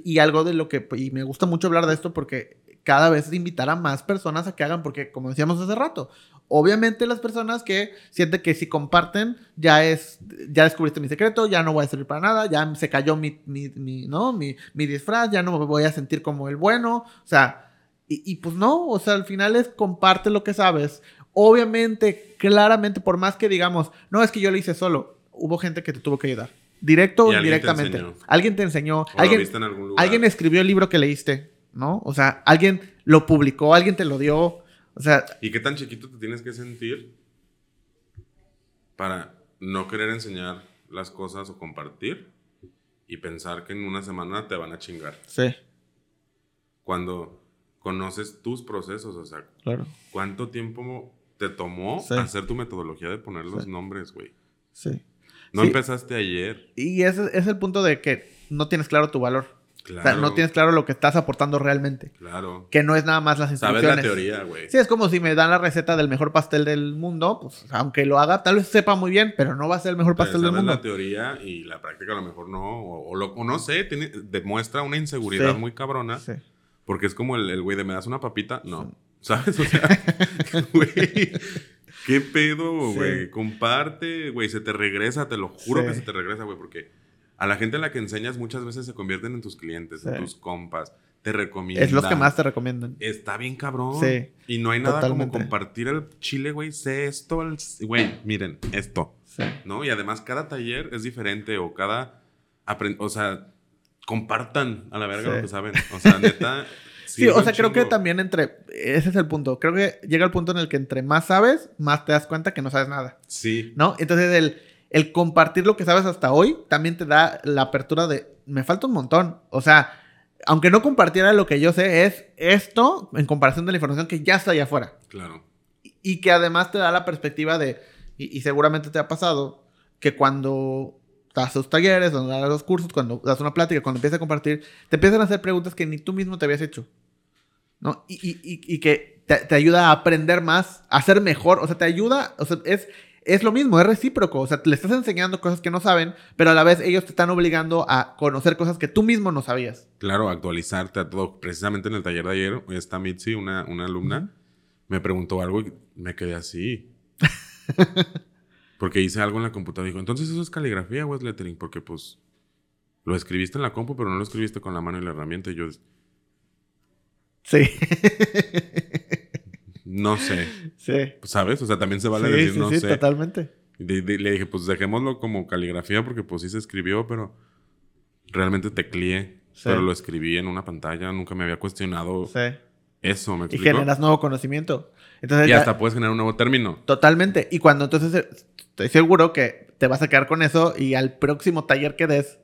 Y, algo de lo que, y me gusta mucho hablar de esto porque cada vez invitar a más personas a que hagan, porque como decíamos hace rato, obviamente las personas que sienten que si comparten, ya es, ya descubriste mi secreto, ya no voy a servir para nada, ya se cayó mi, mi, mi ¿no? mi, mi disfraz, ya no me voy a sentir como el bueno, o sea, y, pues no, o sea, al final es comparte lo que sabes. Obviamente, claramente, por más que digamos, no es que yo lo hice solo, hubo gente que te tuvo que ayudar. Directo o indirectamente. Alguien te enseñó. alguien, alguien escribió el libro que leíste, ¿no? O sea, alguien lo publicó, alguien te lo dio. O sea. ¿Y qué tan chiquito te tienes que sentir para no querer enseñar las cosas o compartir y pensar que en una semana te van a chingar? Sí. Cuando conoces tus procesos, o sea, claro. ¿cuánto tiempo te tomó hacer tu metodología de poner los nombres, güey? Sí. No empezaste ayer. Y ese es el punto de que no tienes claro tu valor. Claro. O sea, no tienes claro lo que estás aportando realmente. Claro. Que no es nada más las instrucciones. Sabes la teoría, güey. Sí, es como si me dan la receta del mejor pastel del mundo, pues aunque lo haga, tal vez sepa muy bien, pero no va a ser el mejor pastel del mundo. la teoría y la práctica a lo mejor no, o, lo, no sé, demuestra una inseguridad muy cabrona. Sí porque es como el güey de me das una papita. No. ¿Sabes? O sea, güey. ¿Qué pedo, güey? Comparte, güey. Se te regresa, te lo juro que se te regresa, güey. Porque a la gente a la que enseñas muchas veces se convierten en tus clientes, en tus compas. Te recomiendan. Es los que más te recomiendan. Está bien cabrón. Sí. Y no hay nada como compartir el chile, güey. Sé esto. Güey, miren, esto. Sí. ¿No? Y además cada taller es diferente o cada... O sea, compartan a la verga lo que saben. O sea, neta. sí, o sea, creo que también entre. Ese es el punto. Creo que llega el punto en el que entre más sabes, más te das cuenta que no sabes nada. Sí. ¿No? Entonces, el, el compartir lo que sabes hasta hoy también te da la apertura de. Me falta un montón. O sea, aunque no compartiera lo que yo sé, es esto en comparación de la información que ya está allá afuera. Claro. Y, que además te da la perspectiva de. y seguramente te ha pasado que cuando das los talleres, cuando das los cursos, cuando das una plática, cuando empiezas a compartir, te empiezan a hacer preguntas que ni tú mismo te habías hecho. ¿No? Y, y, y, que te, te, ayuda a aprender más, a ser mejor. O sea, te ayuda, o sea, es, es lo mismo, es recíproco. O sea, le estás enseñando cosas que no saben, pero a la vez ellos te están obligando a conocer cosas que tú mismo no sabías. Claro, actualizarte a todo. Precisamente en el taller de ayer, está Mitzi, una, una alumna, me preguntó algo y me quedé así. Porque hice algo en la computadora. Dijo, entonces eso es caligrafía o es lettering. Porque pues lo escribiste en la compu, pero no lo escribiste con la mano y la herramienta. Y yo... Sí. no sé. Sí. ¿Sabes? O sea, también se vale decir no sí, sé. totalmente. le dije, pues dejémoslo como caligrafía porque pues sí se escribió, pero realmente tecleé. Pero lo escribí en una pantalla. Nunca me había cuestionado eso, ¿me explico? Y generas nuevo conocimiento. Entonces, y hasta puedes generar un nuevo término. Totalmente. Y cuando entonces estoy seguro que te vas a quedar con eso y al próximo taller que des,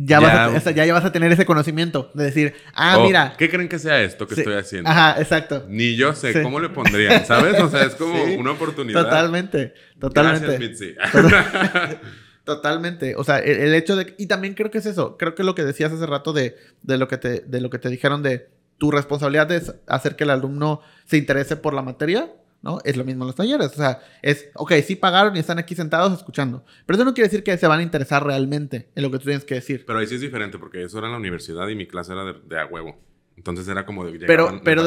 ya, Vas, a, ya, vas a tener ese conocimiento de decir, ah, mira. ¿Qué creen que sea esto que estoy haciendo? Ajá, exacto. Ni yo sé cómo le pondrían, ¿sabes? O sea, es como una oportunidad. Totalmente, totalmente. Gracias, Totalmente. O sea, el, hecho de. Y también creo que es eso. Creo que lo que decías hace rato de, de, lo, que te, de lo que te dijeron de tu responsabilidad es hacer que el alumno se interese por la materia ¿no? Es lo mismo en los talleres. O sea, es, ok, sí pagaron y están aquí sentados escuchando. Pero eso no quiere decir que se van a interesar realmente en lo que tú tienes que decir. Pero ahí sí es diferente, porque eso era en la universidad y mi clase era de, a huevo. Entonces era como de pero, pero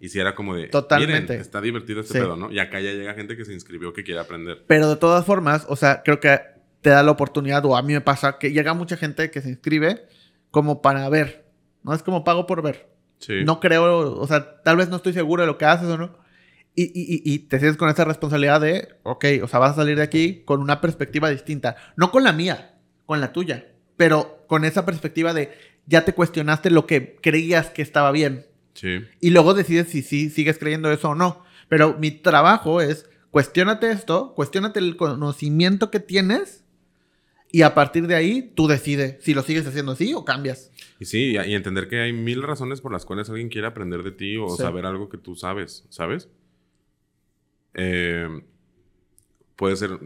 y si era como de totalmente está divertido este pedo, ¿no? Y acá ya llega gente que se inscribió que quiere aprender. Pero de todas formas, o sea, creo que te da la oportunidad, o a mí me pasa, que llega mucha gente que se inscribe como para ver, ¿no? Es como pago por ver. Sí. No creo, o sea, tal vez no estoy seguro de lo que haces o no, y, y, y, te sientes con esa responsabilidad de, ok, o sea, vas a salir de aquí con una perspectiva distinta. No con la mía, con la tuya. Pero con esa perspectiva de, ya te cuestionaste lo que creías que estaba bien. Sí. Y luego decides si sí sigues creyendo eso o no. Pero mi trabajo es, cuestionate esto, cuestionate el conocimiento que tienes y a partir de ahí tú decides si lo sigues haciendo así o cambias. Y sí, y entender que hay mil razones por las cuales alguien quiere aprender de ti o saber algo que tú sabes, ¿sabes? Eh, puede ser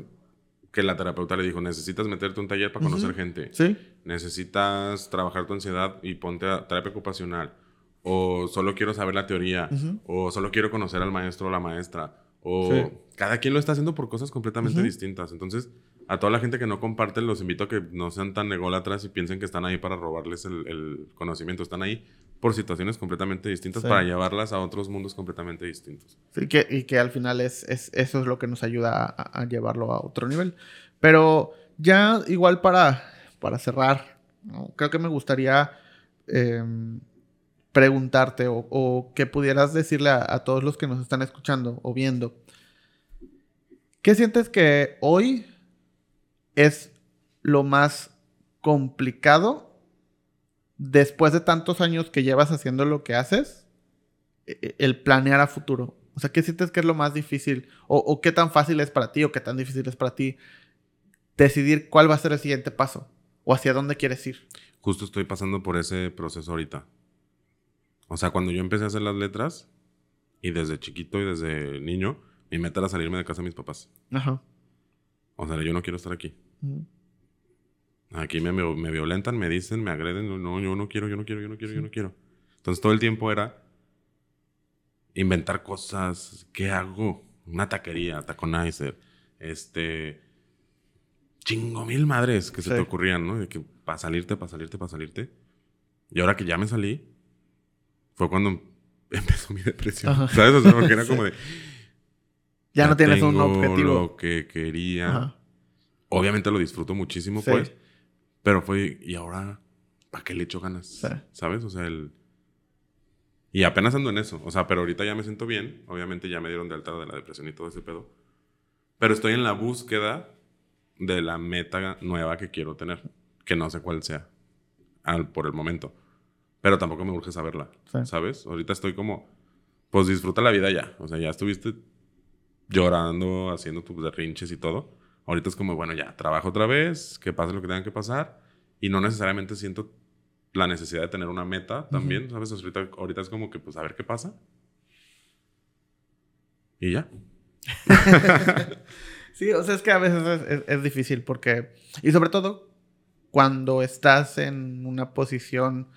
que la terapeuta le dijo, necesitas meterte un taller para conocer gente. Sí. Necesitas trabajar tu ansiedad y ponte a terapia ocupacional. O solo quiero saber la teoría. O solo quiero conocer al maestro o la maestra. O cada quien lo está haciendo por cosas completamente distintas. Entonces, a toda la gente que no comparte, los invito a que no sean tan ególatras y piensen que están ahí para robarles el, conocimiento. Están ahí por situaciones completamente distintas para llevarlas a otros mundos completamente distintos. Sí, que, y que al final es, eso es lo que nos ayuda a, llevarlo a otro nivel. Pero ya igual para, para cerrar, creo que me gustaría em, preguntarte o, que pudieras decirle a, a todos los que nos están escuchando o viendo. ¿Qué sientes que hoy es lo más complicado después de tantos años que llevas haciendo lo que haces, e, e, el planear a futuro. O sea, ¿qué sientes que es lo más difícil? O, qué tan fácil es para ti o qué tan difícil es para ti decidir cuál va a ser el siguiente paso? ¿O hacia dónde quieres ir? Justo estoy pasando por ese proceso ahorita. O sea, cuando yo empecé a hacer las letras, y desde chiquito y desde niño, mi meta era salirme de casa de mis papás. Ajá. O sea, yo no quiero estar aquí. Aquí me, me, violentan, me dicen, me agreden. No, yo no quiero, yo no quiero, yo no quiero, yo no quiero. Entonces todo el tiempo era inventar cosas. ¿Qué hago? Una taquería, taconizer. Este. Chingo mil madres que se te ocurrían, ¿no? De que para salirte, para salirte, para salirte. Y ahora que ya me salí, fue cuando empezó mi depresión. ¿Sabes? O sea, porque era como de. Ya, no tienes un objetivo. Lo que quería. Obviamente lo disfruto muchísimo, pues. Pero fue, ¿y ahora para qué le echo ganas? ¿Sabes? O sea, el... Y apenas ando en eso. O sea, pero ahorita ya me siento bien. Obviamente ya me dieron de alta de la depresión y todo ese pedo. Pero estoy en la búsqueda de la meta nueva que quiero tener. Que no sé cuál sea. Al, por el momento. Pero tampoco me urge saberla. ¿Sabes? Ahorita estoy como... Pues disfruta la vida ya. O sea, ya estuviste llorando, haciendo tus derrinches y todo. Ahorita es como, bueno, ya, trabajo otra vez, que pase lo que tenga que pasar. Y no necesariamente siento la necesidad de tener una meta también, ¿sabes? Ahorita, ahorita es como que, pues, a ver qué pasa. Y ya. sí, o sea, es que a veces es, difícil porque... Y sobre todo cuando estás en una posición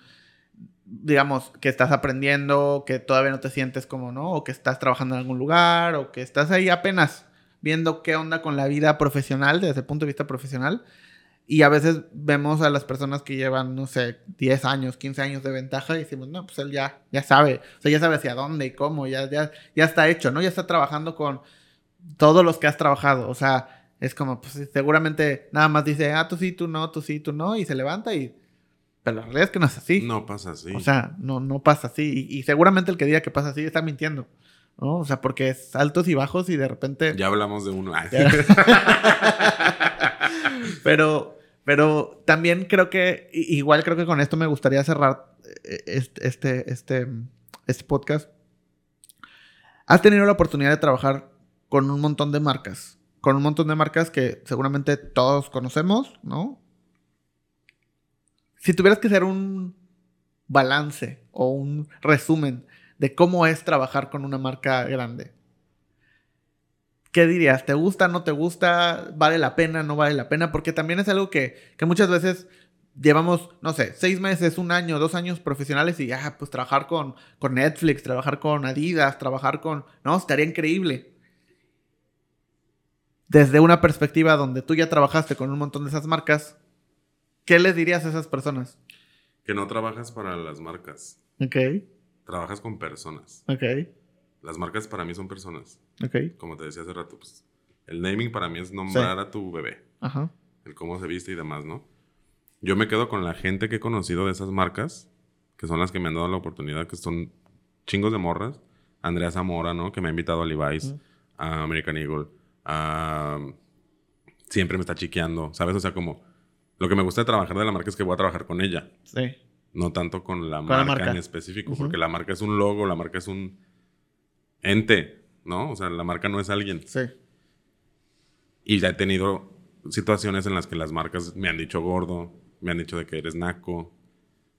digamos, que estás aprendiendo, que todavía no te sientes como, ¿no? O que estás trabajando en algún lugar, o que estás ahí apenas viendo qué onda con la vida profesional, desde el punto de vista profesional. Y a veces vemos a las personas que llevan, no sé, 10 años, 15 años de ventaja y decimos, no, pues él ya, ya sabe, o sea, ya sabe hacia dónde y cómo, ya, ya, ya está hecho, ¿no? Ya está trabajando con todos los que has trabajado, o sea, es como, pues seguramente nada más dice, ah, tú sí, tú no, tú sí, tú no, y se levanta y... Pero la realidad es que no es así. No pasa así. O sea, no, no pasa así. Y, y seguramente el que diga que pasa así está mintiendo. ¿No? O sea, porque es altos y bajos y de repente... Ya hablamos de uno. pero, pero también creo que, igual creo que con esto me gustaría cerrar este, este, este, este podcast. Has tenido la oportunidad de trabajar con un montón de marcas. Con un montón de marcas que seguramente todos conocemos, ¿no? Si tuvieras que hacer un balance o un resumen de cómo es trabajar con una marca grande. ¿Qué dirías? ¿Te gusta, no te gusta? ¿Vale la pena, no vale la pena? Porque también es algo que, muchas veces llevamos, no sé, seis meses, un año, dos años profesionales y ya, pues trabajar con, con Netflix, trabajar con Adidas, trabajar con... No, estaría increíble. Desde una perspectiva donde tú ya trabajaste con un montón de esas marcas, ¿qué les dirías a esas personas? Que no trabajas para las marcas. Ok trabajas con personas. Ok. Las marcas para mí son personas. Ok. Como te decía hace rato, pues el naming para mí es nombrar a tu bebé. Ajá. El cómo se viste y demás, ¿no? Yo me quedo con la gente que he conocido de esas marcas, que son las que me han dado la oportunidad, que son chingos de morras. Andrea Zamora, ¿no? Que me ha invitado a Levi's, a American Eagle, a... Siempre me está chiqueando, ¿sabes? O sea, como... Lo que me gusta de trabajar de la marca es que voy a trabajar con ella. Sí. No tanto con la, marca, en específico, porque la marca es un logo, la marca es un ente. ¿no? O sea, la marca no es alguien. Sí. Y ya he tenido situaciones en las que las marcas me han dicho gordo, me han dicho de que eres naco,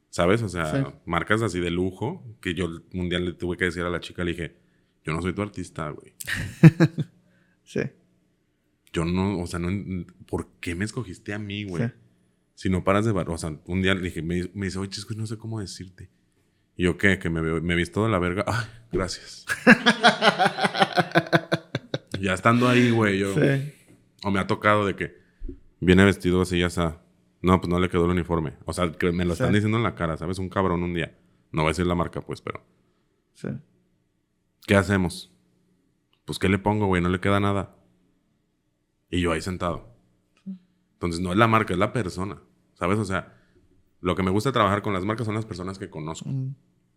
¿sabes? O sea, marcas así de lujo que yo un día le tuve que decir a la chica, le dije, yo no soy tu artista, güey. sí. Yo no, o sea, no, ¿por qué me escogiste a mí, güey? Si no paras de, o sea, un día le dije, me, dice, oye, chisco, no sé cómo decirte. Y yo, ¿qué? Que me, me visto de la verga. Ay, gracias. ya estando ahí, güey, yo... Sí. O me ha tocado de que viene vestido así, ya está. No, pues no le quedó el uniforme. O sea, que me lo están diciendo en la cara, ¿sabes? Un cabrón un día. No voy a decir la marca, pues, pero. Sí. ¿Qué hacemos? Pues, ¿qué le pongo, güey? No le queda nada. Y yo ahí sentado. Entonces, no es la marca, es la persona. ¿Sabes? O sea, lo que me gusta trabajar con las marcas son las personas que conozco.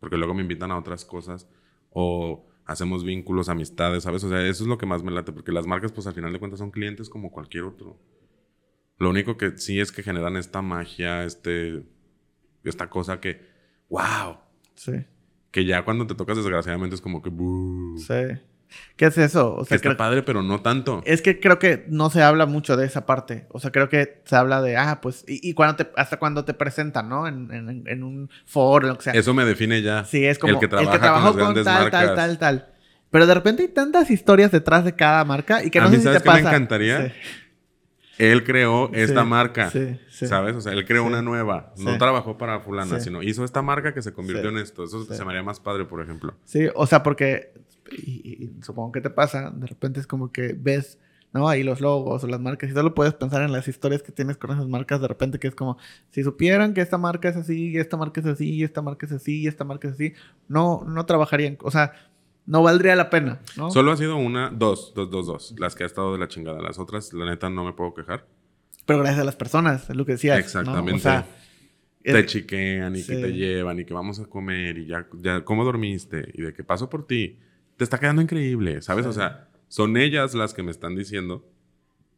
Porque luego me invitan a otras cosas. O hacemos vínculos, amistades, ¿sabes? O sea, eso es lo que más me late. Porque las marcas, pues, al final de cuentas son clientes como cualquier otro. Lo único que sí es que generan esta magia, este, esta cosa que, wow. Sí. Que ya cuando te tocas desgraciadamente es como que... Sí. ¿Qué es eso? O sea, que está padre, pero no tanto. Es que creo que no se habla mucho de esa parte. O sea, creo que se habla de, ah, pues, y, cuando te, hasta cuando te presentan, ¿no? En, en, un foro, lo que sea. Eso me define ya. Sí, es como el que, trabaja con, tal, tal, tal, tal. Pero de repente hay tantas historias detrás de cada marca y que no sé si te pasa. me encantaría? Sí él creó esta marca, ¿sabes? O sea, él creó una nueva. No trabajó para fulana, sino hizo esta marca que se convirtió en esto. Eso se me haría más padre, por ejemplo. Sí, o sea, porque y, supongo que te pasa, de repente es como que ves, ¿no? Ahí los logos o las marcas y solo puedes pensar en las historias que tienes con esas marcas de repente que es como, si supieran que esta marca es así, y esta marca es así, y esta marca es así, y esta marca es así, no, no trabajarían, o sea, no valdría la pena, ¿no? Solo ha sido una, dos, dos, dos, dos, las que ha estado de la chingada. Las otras, la neta, no me puedo quejar. Pero gracias a las personas, es lo que decías. Exactamente. O sea, te chiquean y que te llevan y que vamos a comer y ya, ya, ¿cómo dormiste? Y de que paso por ti. Te está quedando increíble, ¿sabes? O sea, son ellas las que me están diciendo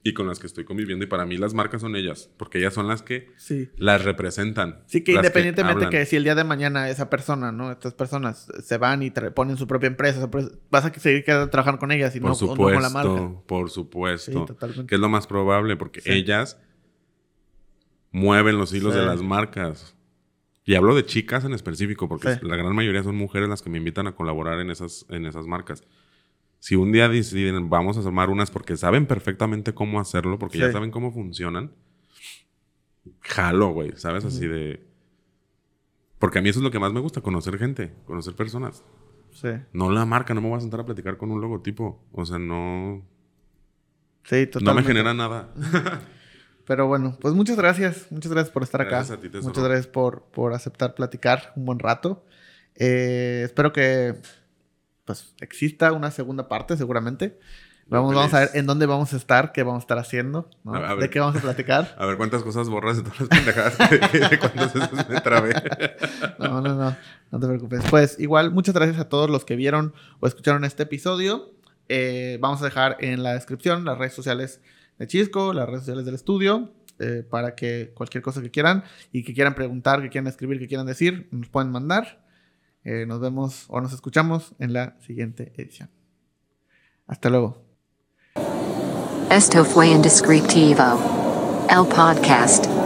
y con las que estoy conviviendo. Y para mí las marcas son ellas, porque ellas son las que las representan. Sí, que independientemente que, si el día de mañana esa persona, ¿no? Estas personas se van y ponen su propia empresa, vas a seguir trabajando con ellas y no, con la marca. Por supuesto, Que es lo más probable, porque ellas mueven los hilos de las marcas. Y hablo de chicas en específico, porque la gran mayoría son mujeres las que me invitan a colaborar en esas, en esas marcas si un día deciden vamos a tomar unas porque saben perfectamente cómo hacerlo, porque ya saben cómo funcionan, jalo, güey, ¿sabes? Así de... Porque a mí eso es lo que más me gusta, conocer gente, conocer personas. Sí. No la marca, no me voy a sentar a platicar con un logotipo. O sea, no... Sí, totalmente. No me genera nada. Pero bueno, pues muchas gracias. Muchas gracias por estar acá. muchas gracias por, por aceptar platicar un buen rato. Eh, espero que pues exista una segunda parte seguramente. Vamos, vamos a ver en dónde vamos a estar, qué vamos a estar haciendo, de qué vamos a platicar. A ver cuántas cosas borras de todas las pendejadas de cuántas veces me trabé. No, no, no, no te preocupes. Pues igual, muchas gracias a todos los que vieron o escucharon este episodio. Eh, vamos a dejar en la descripción las redes sociales de Chisco, las redes sociales del estudio, eh, para que cualquier cosa que quieran y que quieran preguntar, que quieran escribir, que quieran decir, nos pueden mandar. Eh, nos vemos o nos escuchamos en la siguiente edición. Hasta luego. Esto fue Indescriptivo, el podcast.